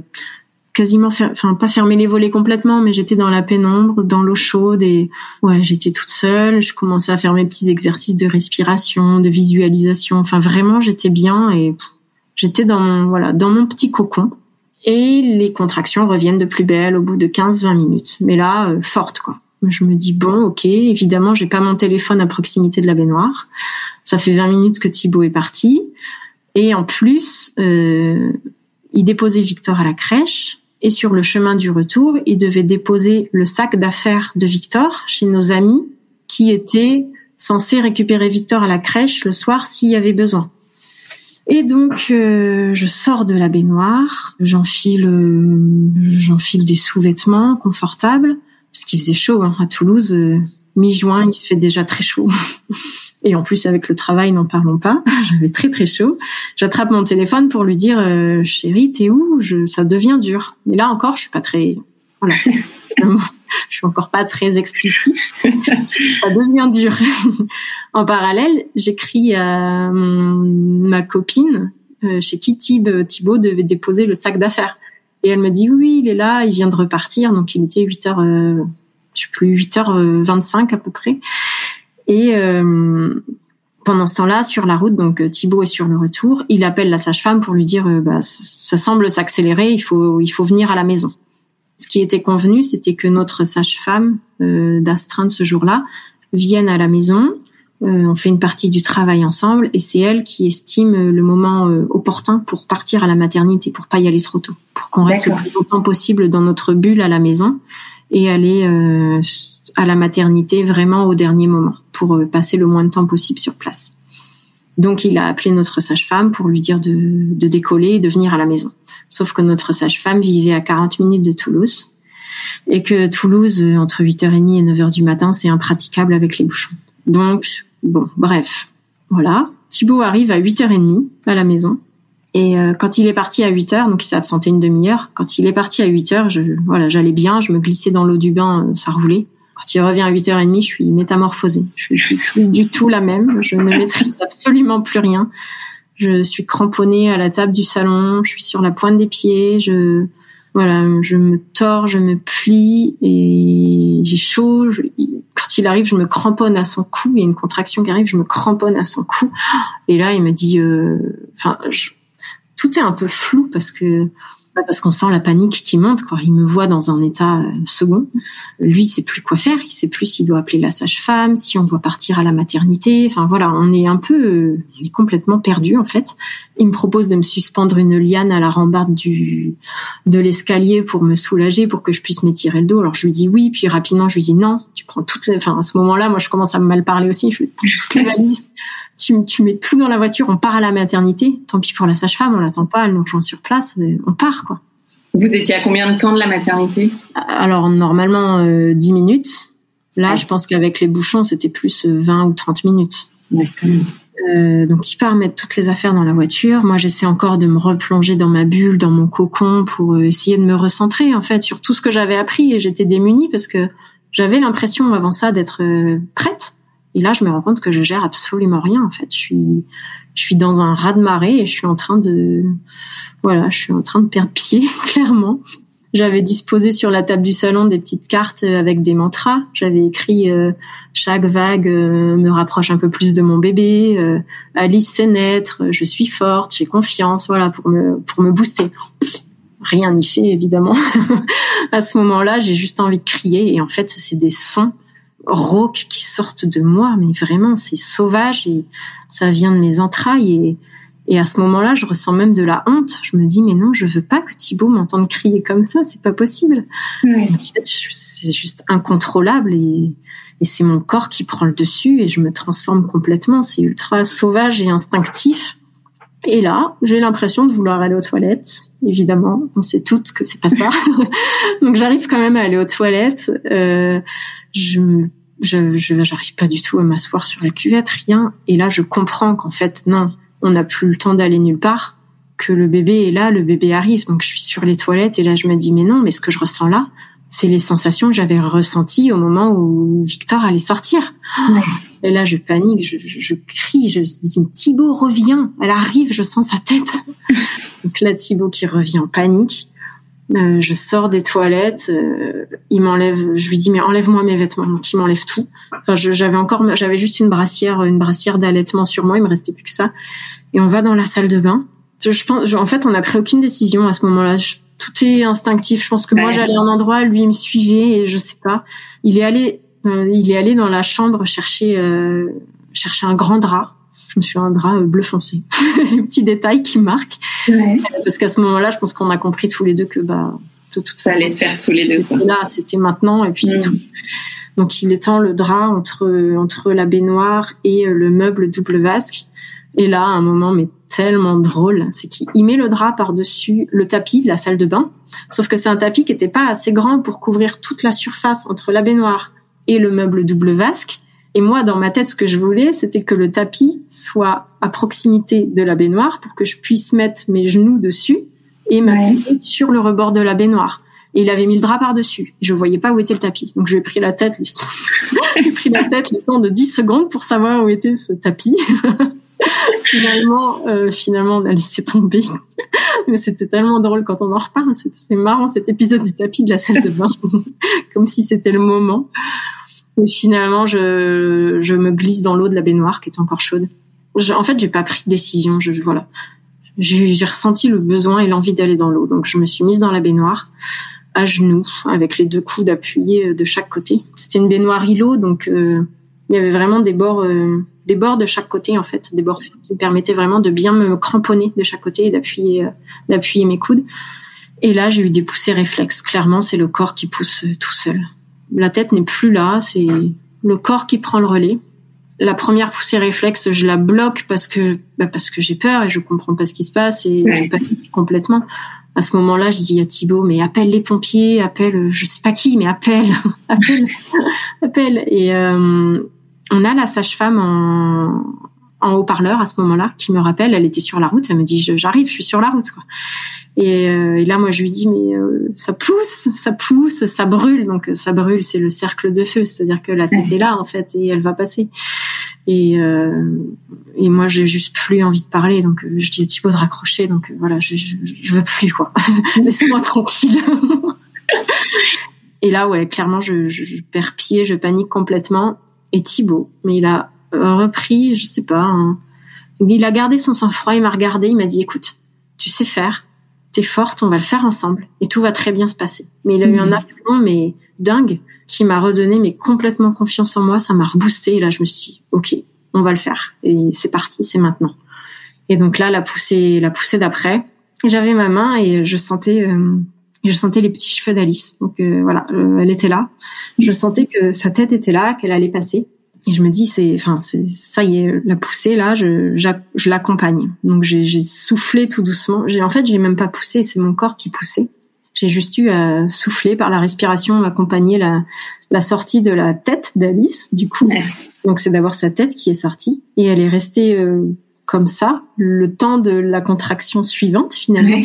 quasiment, enfin pas fermé les volets complètement, mais j'étais dans la pénombre, dans l'eau chaude et ouais, j'étais toute seule. Je commençais à faire mes petits exercices de respiration, de visualisation. Enfin vraiment, j'étais bien et j'étais dans mon voilà dans mon petit cocon et les contractions reviennent de plus belle au bout de 15-20 minutes. Mais là, euh, forte quoi. Je me dis bon, ok, évidemment, j'ai pas mon téléphone à proximité de la baignoire. Ça fait 20 minutes que Thibaut est parti. Et en plus, euh, il déposait Victor à la crèche. Et sur le chemin du retour, il devait déposer le sac d'affaires de Victor chez nos amis qui étaient censés récupérer Victor à la crèche le soir s'il y avait besoin. Et donc, euh, je sors de la baignoire, j'enfile, euh, j'enfile des sous-vêtements confortables, parce qu'il faisait chaud hein, à Toulouse. Euh, mi-juin, il fait déjà très chaud. Et en plus, avec le travail, n'en parlons pas. [LAUGHS] J'avais très très chaud. J'attrape mon téléphone pour lui dire, chérie, t'es où? Je, Ça devient dur. Mais là encore, je suis pas très. Voilà. [LAUGHS] [LAUGHS] je suis encore pas très explicite. [LAUGHS] ça devient dur. [LAUGHS] en parallèle, j'écris à ma copine euh, chez qui Thibaut devait déposer le sac d'affaires. Et elle me dit oui, il est là, il vient de repartir, donc il était 8 h euh, je sais plus 8h25 à peu près. Et euh, pendant ce temps-là, sur la route, donc Thibaut est sur le retour, il appelle la sage-femme pour lui dire bah, ça semble s'accélérer, il faut il faut venir à la maison ce qui était convenu, c'était que notre sage-femme euh, d'astreinte ce jour-là vienne à la maison. Euh, on fait une partie du travail ensemble et c'est elle qui estime le moment euh, opportun pour partir à la maternité, pour pas y aller trop tôt, pour qu'on reste le plus longtemps possible dans notre bulle à la maison et aller euh, à la maternité vraiment au dernier moment pour passer le moins de temps possible sur place. Donc il a appelé notre sage-femme pour lui dire de, de, décoller et de venir à la maison. Sauf que notre sage-femme vivait à 40 minutes de Toulouse et que Toulouse, euh, entre 8h30 et 9h du matin, c'est impraticable avec les bouchons. Donc, bon, bref, voilà. Thibaut arrive à 8h30 à la maison. Et euh, quand il est parti à 8 h donc il s'est absenté une demi-heure. Quand il est parti à 8 h je, voilà, j'allais bien, je me glissais dans l'eau du bain, euh, ça roulait. Quand il revient à 8h30, je suis métamorphosée. Je, suis plus du tout la même. Je ne maîtrise absolument plus rien. Je suis cramponnée à la table du salon. Je suis sur la pointe des pieds. Je, voilà, je me tords, je me plie et j'ai chaud. quand il arrive, je me cramponne à son cou. Il y a une contraction qui arrive, je me cramponne à son cou. Et là, il me dit, euh, enfin, tout est un peu flou parce que parce qu'on sent la panique qui monte. Quoi. Il me voit dans un état euh, second. Lui, il sait plus quoi faire. Il sait plus s'il doit appeler la sage-femme, si on doit partir à la maternité. Enfin voilà, on est un peu, euh, on est complètement perdu en fait. Il me propose de me suspendre une liane à la rambarde du de l'escalier pour me soulager, pour que je puisse m'étirer le dos. Alors je lui dis oui, puis rapidement je lui dis non. Tu prends toutes les. Enfin à ce moment-là, moi je commence à me mal parler aussi. Je lui prends toutes les [LAUGHS] valises tu, tu mets tout dans la voiture, on part à la maternité. Tant pis pour la sage-femme, on l'attend pas, elle nous rejoint sur place, on part quoi. Vous étiez à combien de temps de la maternité? Alors normalement euh, 10 minutes. Là, je pense qu'avec les bouchons, c'était plus 20 euh, ou 30 minutes. Euh, donc il part mettre toutes les affaires dans la voiture. Moi, j'essaie encore de me replonger dans ma bulle, dans mon cocon, pour euh, essayer de me recentrer en fait sur tout ce que j'avais appris. Et j'étais démunie parce que j'avais l'impression avant ça d'être euh, prête et là, je me rends compte que je gère absolument rien. En fait, je suis, je suis dans un raz de marée et je suis en train de, voilà, je suis en train de perdre pied [LAUGHS] clairement. J'avais disposé sur la table du salon des petites cartes avec des mantras. J'avais écrit euh, chaque vague euh, me rapproche un peu plus de mon bébé. Euh, Alice sait naître. Je suis forte. J'ai confiance. Voilà pour me pour me booster. Rien n'y fait évidemment. [LAUGHS] à ce moment-là, j'ai juste envie de crier et en fait, c'est des sons rauques qui sortent de moi, mais vraiment c'est sauvage et ça vient de mes entrailles et, Et à ce moment-là, je ressens même de la honte. Je me dis, mais non, je veux pas que Thibaut m'entende crier comme ça. C'est pas possible. En fait, c'est juste incontrôlable et, et c'est mon corps qui prend le dessus et je me transforme complètement. C'est ultra sauvage et instinctif. Et là, j'ai l'impression de vouloir aller aux toilettes. Évidemment, on sait toutes que c'est pas ça. [LAUGHS] Donc j'arrive quand même à aller aux toilettes. Euh, je je j'arrive pas du tout à m'asseoir sur la cuvette, rien. Et là, je comprends qu'en fait, non, on n'a plus le temps d'aller nulle part, que le bébé est là, le bébé arrive. Donc je suis sur les toilettes et là, je me dis mais non, mais ce que je ressens là, c'est les sensations que j'avais ressenties au moment où Victor allait sortir. Et là, je panique, je, je, crie, je dis Thibaut revient, elle arrive, je sens sa tête. [LAUGHS] Donc là, Thibaut qui revient en panique. Euh, je sors des toilettes, euh, il m'enlève, je lui dis mais enlève-moi mes vêtements, donc il m'enlève tout. Enfin, j'avais encore, j'avais juste une brassière, une brassière d'allaitement sur moi, il me restait plus que ça. Et on va dans la salle de bain. Je, pense, en fait, on n'a pris aucune décision à ce moment-là. tout est instinctif. Je pense que moi j'allais en endroit, lui il me suivait et je sais pas. Il est allé, euh, il est allé dans la chambre chercher chercher un grand drap je me suis un drap bleu foncé. [LAUGHS] Petit détail qui marque. Ouais. Parce qu'à ce moment-là, je pense qu'on a compris tous les deux que bah de toute ça allait se faire tous les deux. Quoi. Là, c'était maintenant et puis c'est mm. tout. Donc il étend le drap entre entre la baignoire et euh, le meuble double vasque. Et là, un moment mais tellement drôle, c'est qu'il met le drap par-dessus le tapis de la salle de bain. Sauf que c'est un tapis qui était pas assez grand pour couvrir toute la surface entre la baignoire et le meuble double vasque. Et moi, dans ma tête, ce que je voulais, c'était que le tapis soit à proximité de la baignoire pour que je puisse mettre mes genoux dessus et m'appuyer sur le rebord de la baignoire. Et il avait mis le drap par-dessus. Je voyais pas où était le tapis. Donc, j'ai pris la tête, [LAUGHS] j'ai pris la tête le temps de 10 secondes pour savoir où était ce tapis. [LAUGHS] finalement, euh, finalement, on a laissé tomber. Mais c'était tellement drôle quand on en reparle. C'est marrant cet épisode du tapis de la salle de bain, [LAUGHS] comme si c'était le moment. Et finalement, je, je me glisse dans l'eau de la baignoire qui est encore chaude. en fait, j'ai pas pris de décision. Je, voilà, j'ai ressenti le besoin et l'envie d'aller dans l'eau. Donc, je me suis mise dans la baignoire à genoux, avec les deux coudes appuyés euh, de chaque côté. C'était une baignoire îlot, donc euh, il y avait vraiment des bords, euh, des bords de chaque côté en fait, des bords qui me permettaient vraiment de bien me cramponner de chaque côté et d'appuyer, d'appuyer mes coudes. Et là, j'ai eu des poussées réflexes. Clairement, c'est le corps qui pousse tout seul la tête n'est plus là, c'est le corps qui prend le relais. La première poussée réflexe, je la bloque parce que bah parce que j'ai peur et je comprends pas ce qui se passe et je panique complètement. À ce moment-là, je dis à Thibaut, mais appelle les pompiers, appelle, je sais pas qui, mais appelle, [LAUGHS] appelle, appelle. Et euh, on a la sage-femme en, en haut-parleur à ce moment-là qui me rappelle, elle était sur la route, elle me dit j'arrive, je suis sur la route quoi. Et, euh, et, là, moi, je lui dis, mais euh, ça pousse, ça pousse, ça brûle. Donc, euh, ça brûle, c'est le cercle de feu, c'est-à-dire que la tête est là, en fait, et elle va passer. Et, euh, et moi, j'ai juste plus envie de parler. Donc, je dis à Thibaut de raccrocher. Donc, voilà, je, je, je veux plus, quoi. [LAUGHS] Laissez-moi tranquille. [LAUGHS] et là, ouais, clairement, je, je, perds pied, je panique complètement. Et Thibaut, mais il a repris, je sais pas, il a gardé son sang-froid, il m'a regardé, il m'a dit, écoute, tu sais faire, t'es forte, on va le faire ensemble et tout va très bien se passer. Mais il a eu un mhm. aplomb mais dingue qui m'a redonné mais complètement confiance en moi, ça m'a reboosté et là je me suis dit, ok, on va le faire et c'est parti, c'est maintenant. Et donc là la poussée, la poussée d'après, j'avais ma main et je sentais, euh, je sentais les petits cheveux d'Alice. Donc euh, voilà, euh, elle était là. Je sentais que sa tête était là, qu'elle allait passer. Et je me dis, c'est, enfin, c'est ça y est, la poussée là, je, je l'accompagne. Donc j'ai, j'ai soufflé tout doucement. J'ai, en fait, j'ai même pas poussé, c'est mon corps qui poussait. J'ai juste eu à souffler par la respiration, accompagner la, la sortie de la tête d'Alice. Du coup, donc c'est d'avoir sa tête qui est sortie et elle est restée euh, comme ça le temps de la contraction suivante finalement.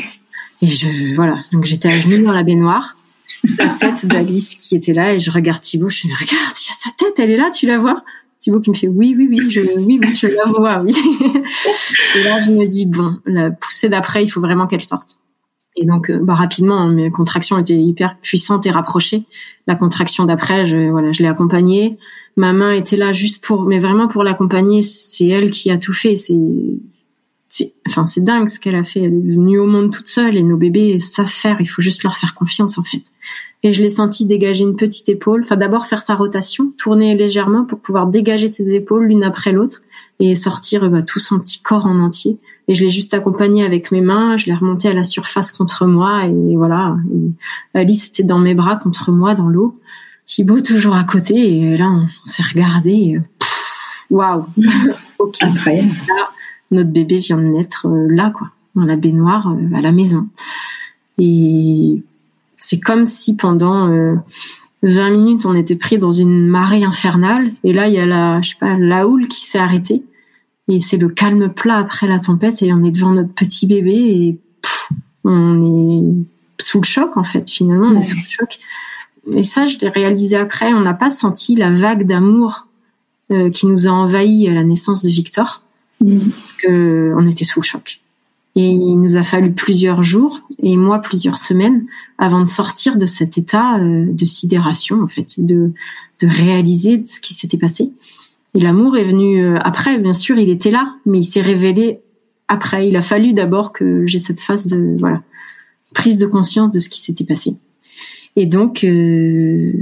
Et je, voilà, donc j'étais à genoux dans la baignoire la tête d'Alice qui était là et je regarde Thibaut, je me regarde, il y a sa tête, elle est là, tu la vois? Thibaut qui me fait oui, oui, oui, je, oui, oui, je la vois, oui. [LAUGHS] et là, je me dis bon, la poussée d'après, il faut vraiment qu'elle sorte. Et donc, euh, bah, rapidement, mes contractions étaient hyper puissantes et rapprochées. La contraction d'après, je, voilà, je l'ai accompagnée. Ma main était là juste pour, mais vraiment pour l'accompagner. C'est elle qui a tout fait. C'est, c'est, enfin, c'est dingue ce qu'elle a fait. Elle est venue au monde toute seule et nos bébés savent faire. Il faut juste leur faire confiance, en fait. Et je l'ai senti dégager une petite épaule. Enfin, d'abord faire sa rotation, tourner légèrement pour pouvoir dégager ses épaules l'une après l'autre et sortir bah, tout son petit corps en entier. Et je l'ai juste accompagnée avec mes mains, je l'ai remontée à la surface contre moi et voilà. Alice était dans mes bras contre moi dans l'eau. Thibaut toujours à côté et là on s'est regardé. Waouh, [LAUGHS] incroyable. Notre bébé vient de naître euh, là quoi, dans la baignoire euh, à la maison. Et c'est comme si pendant 20 euh, minutes on était pris dans une marée infernale. Et là il y a la je sais pas la houle qui s'est arrêtée. Et c'est le calme plat après la tempête. Et on est devant notre petit bébé et on est sous le choc en fait finalement on est sous le choc. Et ça je l'ai réalisé après. On n'a pas senti la vague d'amour euh, qui nous a envahi à la naissance de Victor mm. parce que on était sous le choc et il nous a fallu plusieurs jours et moi plusieurs semaines avant de sortir de cet état euh, de sidération en fait de de réaliser ce qui s'était passé et l'amour est venu euh, après, bien sûr, il était là, mais il s'est révélé après. Il a fallu d'abord que j'ai cette phase de voilà prise de conscience de ce qui s'était passé. Et donc euh,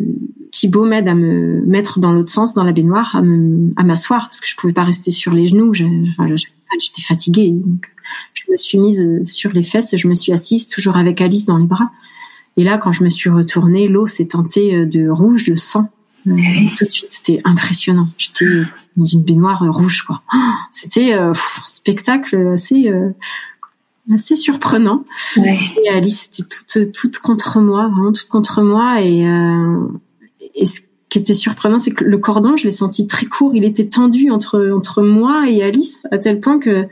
Thibaut m'aide à me mettre dans l'autre sens, dans la baignoire, à me à m'asseoir parce que je pouvais pas rester sur les genoux. J'étais fatiguée, donc je me suis mise euh, sur les fesses, je me suis assise toujours avec Alice dans les bras. Et là, quand je me suis retournée, l'eau s'est teintée de rouge, de sang. Euh, tout de suite, c'était impressionnant. J'étais dans une baignoire rouge, quoi. [GASPS] C'était euh, un spectacle assez euh, assez surprenant. Et Alice était toute toute contre moi, vraiment toute contre moi. Et, et ce qui était surprenant, c'est que le cordon, je l'ai senti très court. Il était tendu entre entre moi et Alice à tel point que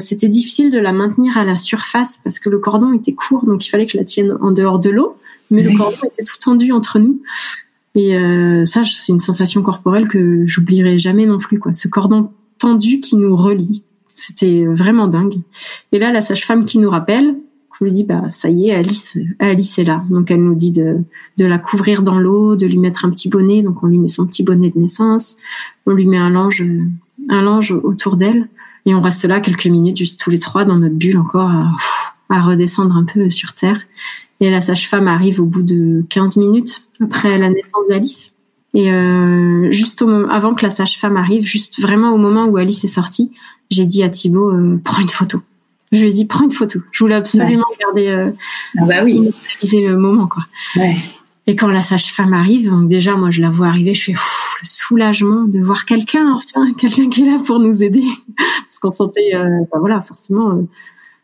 c'était difficile de la maintenir à la surface parce que le cordon était court, donc il fallait que je la tienne en dehors de l'eau. Mais le cordon était tout tendu entre nous. Et euh, ça, c'est une sensation corporelle que j'oublierai jamais non plus. Quoi. Ce cordon tendu qui nous relie, c'était vraiment dingue. Et là, la sage-femme qui nous rappelle, on lui dit bah ça y est, Alice, Alice est là. Donc elle nous dit de de la couvrir dans l'eau, de lui mettre un petit bonnet. Donc on lui met son petit bonnet de naissance, on lui met un linge un linge autour d'elle et on reste là quelques minutes juste tous les trois dans notre bulle encore à, à redescendre un peu sur terre. Et la sage-femme arrive au bout de 15 minutes après la naissance d'Alice. Et euh, juste au avant que la sage-femme arrive, juste vraiment au moment où Alice est sortie, j'ai dit à Thibaut euh, prends une photo. Je lui ai dit prends une photo. Je voulais absolument garder euh, ah bah oui. le moment quoi. Ouais. Et quand la sage-femme arrive, donc déjà moi je la vois arriver, je fais le soulagement de voir quelqu'un enfin, quelqu'un qui est là pour nous aider [LAUGHS] parce qu'on sentait euh, bah voilà forcément euh,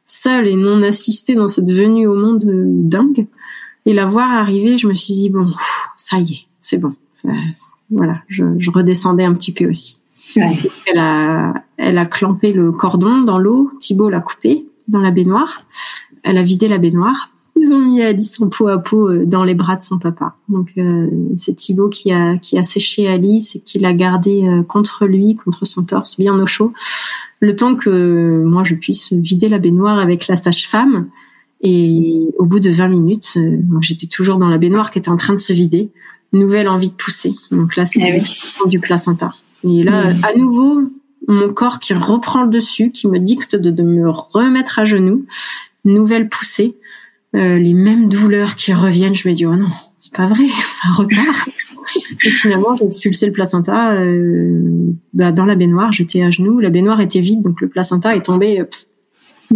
seul et non assisté dans cette venue au monde euh, dingue. Et la voir arriver, je me suis dit bon, ça y est, c'est bon. voilà, je, je, redescendais un petit peu aussi. Ouais. Elle a, elle a clampé le cordon dans l'eau. Thibaut l'a coupé dans la baignoire. Elle a vidé la baignoire. Ils ont mis Alice en peau à peau euh, dans les bras de son papa. Donc euh, c'est Thibaut qui a qui a séché Alice et qui l'a gardée euh, contre lui, contre son torse, bien au chaud, le temps que moi je puisse vider la baignoire avec la sage-femme et au bout de 20 minutes, euh, j'étais toujours dans la baignoire qui était en train de se vider, nouvelle envie de pousser. Donc là, c'est eh du placenta. Et là, mmh. à nouveau, mon corps qui reprend le dessus, qui me dicte de, me remettre à genoux, nouvelle poussée, euh, les mêmes douleurs qui reviennent. Je me dis oh non, c'est pas vrai, [LAUGHS] ça repart. Et finalement, j'ai expulsé le placenta euh, bah, dans la baignoire. J'étais à genoux, la baignoire était vide, donc le placenta est tombé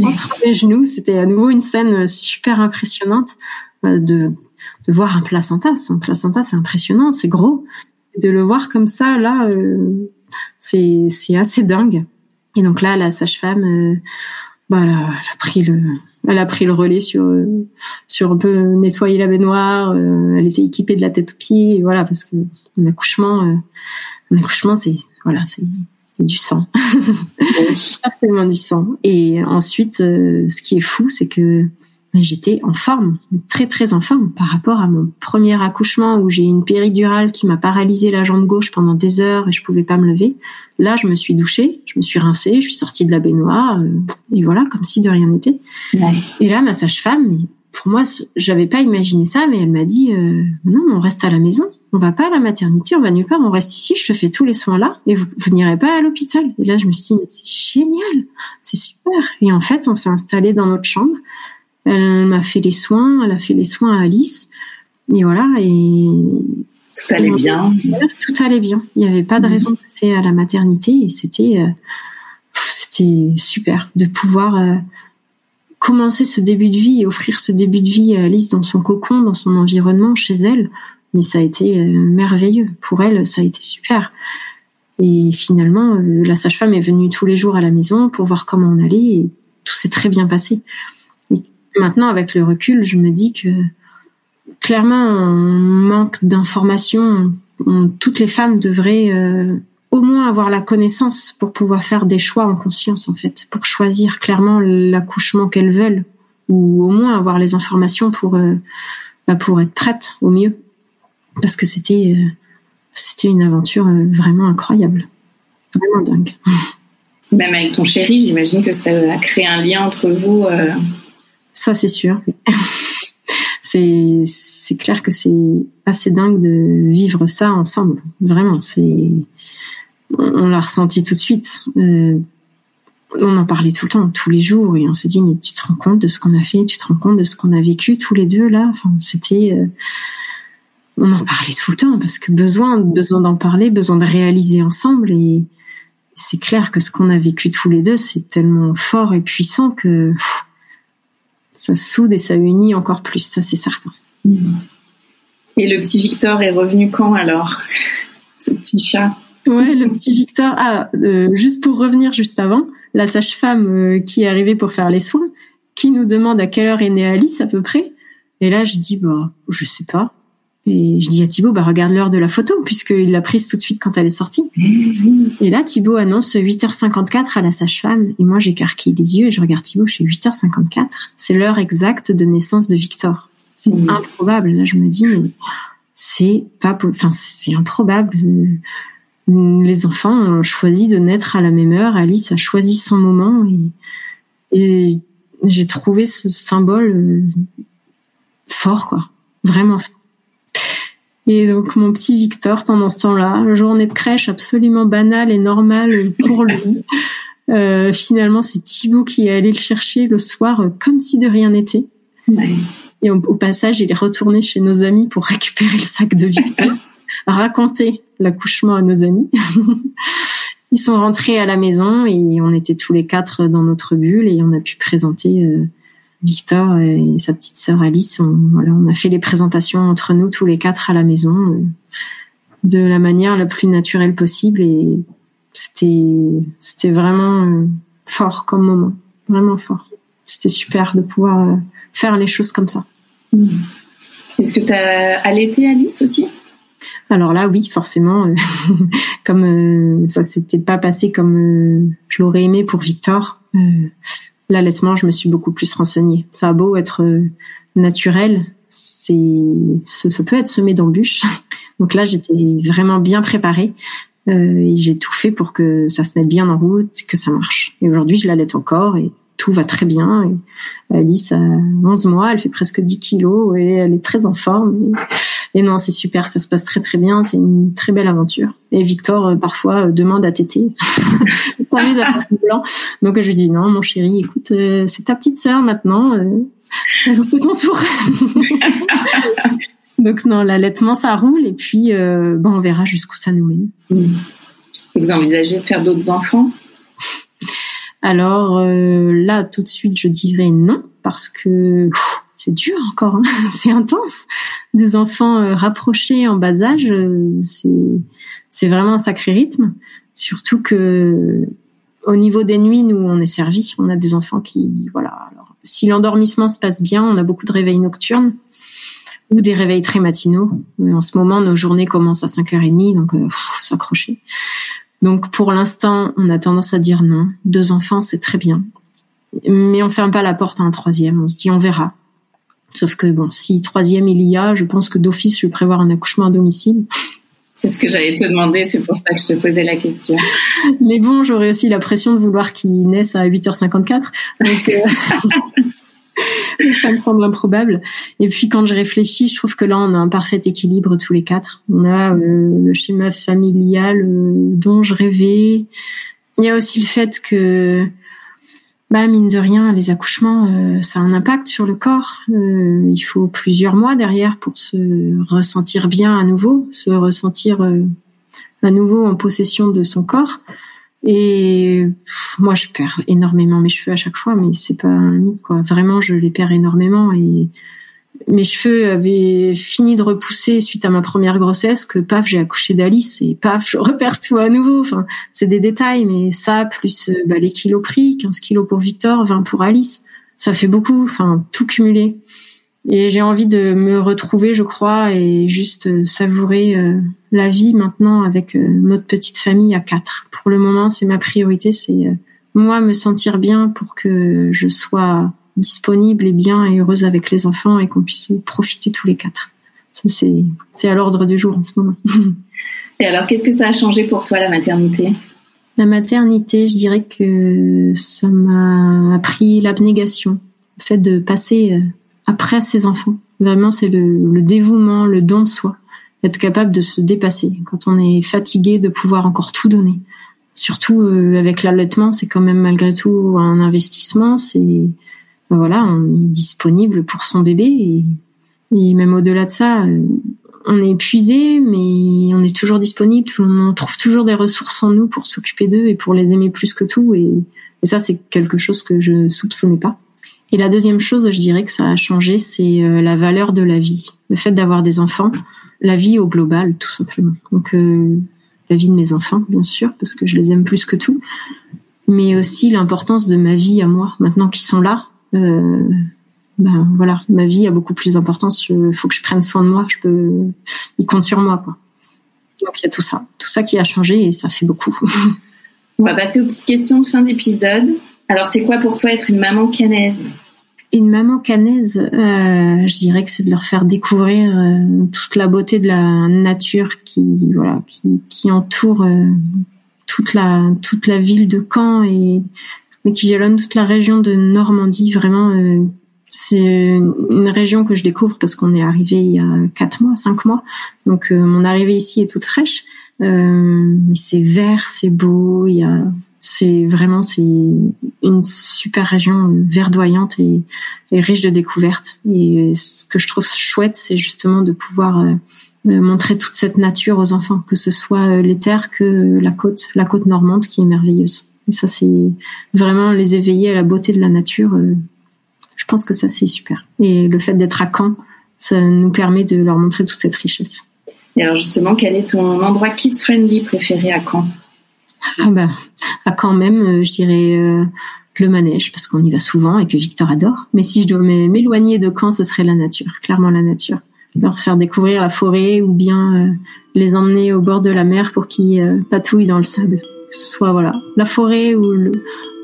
entre mes genoux. C'était à nouveau une scène super impressionnante euh, de, de voir un placenta. Un placenta, c'est impressionnant, c'est gros. De le voir comme ça, là, euh, c'est assez dingue. Et donc là, la sage-femme, euh, bah, elle, a, pris le, elle a pris le relais sur sur un peu nettoyer la baignoire. elle était équipée de la tête aux pieds, et voilà, parce que un accouchement, un accouchement, c'est voilà, c'est du sang. [LAUGHS] Certainement du sang. Et ensuite, euh, ce qui est fou, c'est que j'étais en forme, très très en forme par rapport à mon premier accouchement où j'ai une péridurale qui m'a paralysé la jambe gauche pendant des heures et je pouvais pas me lever. Là, je me suis douchée, je me suis rincée, je suis sortie de la baignoire euh, et voilà, comme si de rien n'était. Et là, ma sage-femme, pour moi, j'avais pas imaginé ça, mais elle m'a dit euh, non, on reste à la maison on va pas à la maternité, on va nulle part, on reste ici, je te fais tous les soins là, et vous, vous n'irez pas à l'hôpital. Et là, je me suis dit, mais c'est génial, c'est super. Et en fait, on s'est installé dans notre chambre. Elle m'a fait les soins, elle a fait les soins à Alice. Et voilà, et... Tout allait bien. Tout allait bien. Il n'y avait pas de mmh. raison de passer à la maternité et c'était, euh, c'était super de pouvoir euh, commencer ce début de vie et offrir ce début de vie à Alice dans son cocon, dans son environnement, chez elle. Mais ça a été euh, merveilleux. Pour elle, ça a été super. Et finalement, euh, la sage-femme est venue tous les jours à la maison pour voir comment on allait et tout s'est très bien passé. Maintenant, avec le recul, je me dis que clairement, on manque d'informations. Toutes les femmes devraient euh, au moins avoir la connaissance pour pouvoir faire des choix en conscience, en fait, pour choisir clairement l'accouchement qu'elles veulent, ou au moins avoir les informations pour euh, bah, pour être prête au mieux, parce que c'était euh, c'était une aventure vraiment incroyable, vraiment dingue. Même avec ton chéri, j'imagine que ça a créé un lien entre vous. Ça, c'est sûr [LAUGHS] c'est c'est clair que c'est assez dingue de vivre ça ensemble. Vraiment, c'est on, l'a ressenti tout de suite. Euh, on en parlait tout le temps, tous les jours, et on s'est dit mais tu te rends compte de ce qu'on a fait, tu te rends compte de ce qu'on a vécu tous les deux là? Enfin, c'était euh, on en parlait tout le temps parce que besoin besoin d'en parler, besoin de réaliser ensemble et c'est clair que ce qu'on a vécu tous les deux, c'est tellement fort et puissant que ça soude et ça unit encore plus, ça c'est certain. Et le petit Victor est revenu quand alors [LAUGHS] Ce petit chat? Ouais, le petit Victor. Ah, euh, juste pour revenir juste avant, la sage-femme euh, qui est arrivée pour faire les soins, qui nous demande à quelle heure est née Alice à peu près? Et là, je dis, bah, je sais pas. Et je dis à Thibaut, bah, regarde l'heure de la photo, puisqu'il l'a prise tout de suite quand elle est sortie. [LAUGHS] Et là, Thibaut annonce 8h54 à la sage-femme. Et moi, j'écarquille les yeux et je regarde Thibaut, je suis 8h54. C'est l'heure exacte de naissance de Victor. C'est improbable. Là, je me dis, mais c'est pas, enfin, c'est improbable. Les enfants ont choisi de naître à la même heure. Alice a choisi son moment et, et j'ai trouvé ce symbole euh, fort, quoi. Vraiment fort. Et donc mon petit Victor, pendant ce temps-là, journée de crèche absolument banale et normale pour lui. Euh, finalement, c'est Thibaut qui est allé le chercher le soir euh, comme si de rien n'était. Et au, passage, il est retourné chez nos amis pour récupérer le sac de Victor, [LAUGHS] raconter l'accouchement à nos amis. [LAUGHS] Ils sont rentrés à la maison et on était tous les quatre dans notre bulle et on a pu présenter euh, Victor et sa petite sœur Alice, on, voilà, on a fait les présentations entre nous tous les quatre à la maison euh, de la manière la plus naturelle possible et c'était c'était vraiment euh, fort comme moment, vraiment fort. C'était super de pouvoir euh, faire les choses comme ça. Hmm. Est-ce que tu as allaité Alice aussi? Alors là, oui, forcément, [LAUGHS] comme ça s'était pas passé comme je l'aurais aimé pour Victor, l'allaitement, je me suis beaucoup plus renseignée. Ça a beau être euh, naturel, c'est ça peut être semé d'embûches. [LAUGHS] Donc là, j'étais vraiment bien préparée euh, et j'ai tout fait pour que ça se mette bien en route, que ça marche. Et aujourd'hui, je l'allaite encore et tout va très bien. Alice a 11 mois, elle fait presque 10 kilos et elle est très en forme. Non, c'est super, ça se passe très très bien, c'est une très belle aventure. Et Victor euh, parfois euh, demande à téter, s'amuse à faire blanc. Donc je lui dis non, mon chéri, écoute, euh, c'est ta petite sœur maintenant, euh, ton tour. [LAUGHS] Donc non, l'allaitement ça roule et puis bon, on verra jusqu'où ça nous mène. Et vous envisagez de faire d'autres enfants? Alors là, tout de suite, je dirais non parce que c'est dur encore, hein. [LAUGHS] c'est intense. Des enfants euh, rapprochés en bas âge, euh, c'est vraiment un sacré rythme. Surtout que au niveau des nuits, nous on est servi. On a des enfants qui voilà. Si l'endormissement se passe bien, on a beaucoup de réveils nocturnes ou des réveils très matinaux. Mais en ce moment, nos journées commencent à 5h30, donc euh, faut s'accrocher. Donc pour l'instant, on a tendance à dire non. Deux enfants, c'est très bien. Mais on ferme pas la porte à un troisième. On se dit on verra. Sauf que bon, si troisième il y a, je pense que d'office je vais prévoir un accouchement à domicile. C'est ce que j'allais te demander, c'est pour ça que je te posais la question. [LAUGHS] Mais bon, j'aurais aussi la pression de vouloir qu'il naisse à 8h54. Donc, euh, [LAUGHS] ça me semble improbable. Et puis quand je réfléchis, je trouve que là, on a un parfait équilibre tous les quatre. On a euh, le schéma familial euh, dont je rêvais. Il y a aussi le fait que bah mine de rien, les accouchements, euh, ça a un impact sur le corps. Euh, il faut plusieurs mois derrière pour se ressentir bien à nouveau, se ressentir euh, à nouveau en possession de son corps. Et moi, je perds énormément mes cheveux à chaque fois, mais c'est pas un mythe, quoi. Vraiment, je les perds énormément et mes cheveux avaient fini de repousser suite à ma première grossesse que paf j'ai accouché d'Alice et paf je repère tout à nouveau. Enfin c'est des détails mais ça plus bah, les kilos pris 15 kilos pour Victor 20 pour Alice ça fait beaucoup enfin tout cumulé. Et j'ai envie de me retrouver je crois et juste savourer euh, la vie maintenant avec euh, notre petite famille à quatre. Pour le moment c'est ma priorité c'est euh, moi me sentir bien pour que je sois disponible et bien et heureuse avec les enfants et qu'on puisse profiter tous les quatre. Ça, c'est, c'est à l'ordre du jour en ce moment. Et alors, qu'est-ce que ça a changé pour toi, la maternité? La maternité, je dirais que ça m'a appris l'abnégation, le fait de passer euh, après ses enfants. Vraiment, c'est le, le dévouement, le don de soi, être capable de se dépasser. Quand on est fatigué, de pouvoir encore tout donner. Surtout euh, avec l'allaitement, c'est quand même malgré tout un investissement. C'est voilà, on est disponible pour son bébé et, et même au-delà de ça, euh, on est épuisé, mais on est toujours disponible. On trouve toujours des ressources en nous pour s'occuper d'eux et pour les aimer plus que tout. Et, et ça, c'est quelque chose que je soupçonnais pas. Et la deuxième chose, je dirais que ça a changé, c'est euh, la valeur de la vie, le fait d'avoir des enfants, la vie au global, tout simplement. Donc euh, la vie de mes enfants, bien sûr, parce que je les aime plus que tout, mais aussi l'importance de ma vie à moi, maintenant qu'ils sont là, euh, ben voilà, ma vie a beaucoup plus d'importance. Il faut que je prenne soin de moi. Je peux, il compte sur moi, quoi. Donc il y a tout ça, tout ça qui a changé et ça fait beaucoup. On va passer aux petites questions de fin d'épisode. Alors c'est quoi pour toi être une maman canaise? Une maman canaise, euh, je dirais que c'est de leur faire découvrir euh, toute la beauté de la nature qui voilà qui, qui entoure toute la toute la ville de Caen et qui jalonne toute la région de Normandie. Vraiment, euh, c'est une région que je découvre parce qu'on est arrivé il y a quatre mois, cinq mois. Donc euh, mon arrivée ici est toute fraîche. Euh, mais c'est vert, c'est beau. Il y a, c'est vraiment c'est une super région verdoyante et, et, riche de découvertes. Et ce que je trouve chouette, c'est justement de pouvoir montrer toute cette nature aux enfants, que ce soit les terres que la côte, la côte normande qui est merveilleuse. Et ça, c'est vraiment les éveiller à la beauté de la nature. Euh, je pense que ça, c'est super. Et le fait d'être à Caen, ça nous permet de leur montrer toute cette richesse. Et alors justement, quel est ton endroit kids-friendly préféré à Caen? Ah ben, À Caen même, euh, je dirais euh, le manège, parce qu'on y va souvent et que Victor adore. Mais si je dois m'éloigner de Caen, ce serait la nature, clairement la nature. Leur faire découvrir la forêt ou bien les emmener au bord de la mer pour qu'ils patouillent dans le sable que ce soit voilà la forêt ou, le,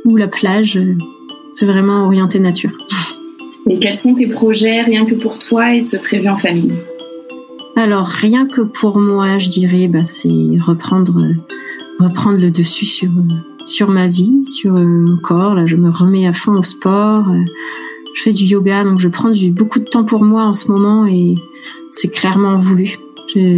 ou la plage. Euh, c'est vraiment orienté nature. Et quels sont tes projets rien que pour toi et ce prévu en famille? Alors rien que pour moi, je dirais, bah, c'est reprendre reprendre le dessus sur sur ma vie, sur euh, mon corps. Là, je me remets à fond au sport. Euh, je fais du yoga, donc je prends du, beaucoup de temps pour moi en ce moment et c'est clairement voulu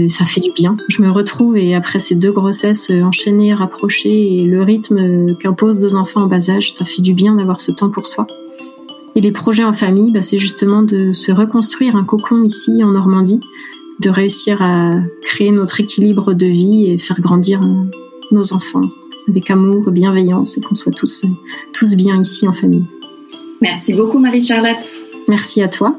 ça fait du bien. Je me retrouve et après ces deux grossesses euh, enchaînées, rapprochées et le rythme euh, qu'imposent deux enfants en bas âge, ça fait du bien d'avoir ce temps pour soi. Et les projets en famille, bah, c'est justement de se reconstruire un cocon ici en Normandie, de réussir à créer notre équilibre de vie et faire grandir euh, nos enfants avec amour, bienveillance et qu'on soit tous, tous bien ici en famille. Merci beaucoup Marie-Charlotte. Merci à toi.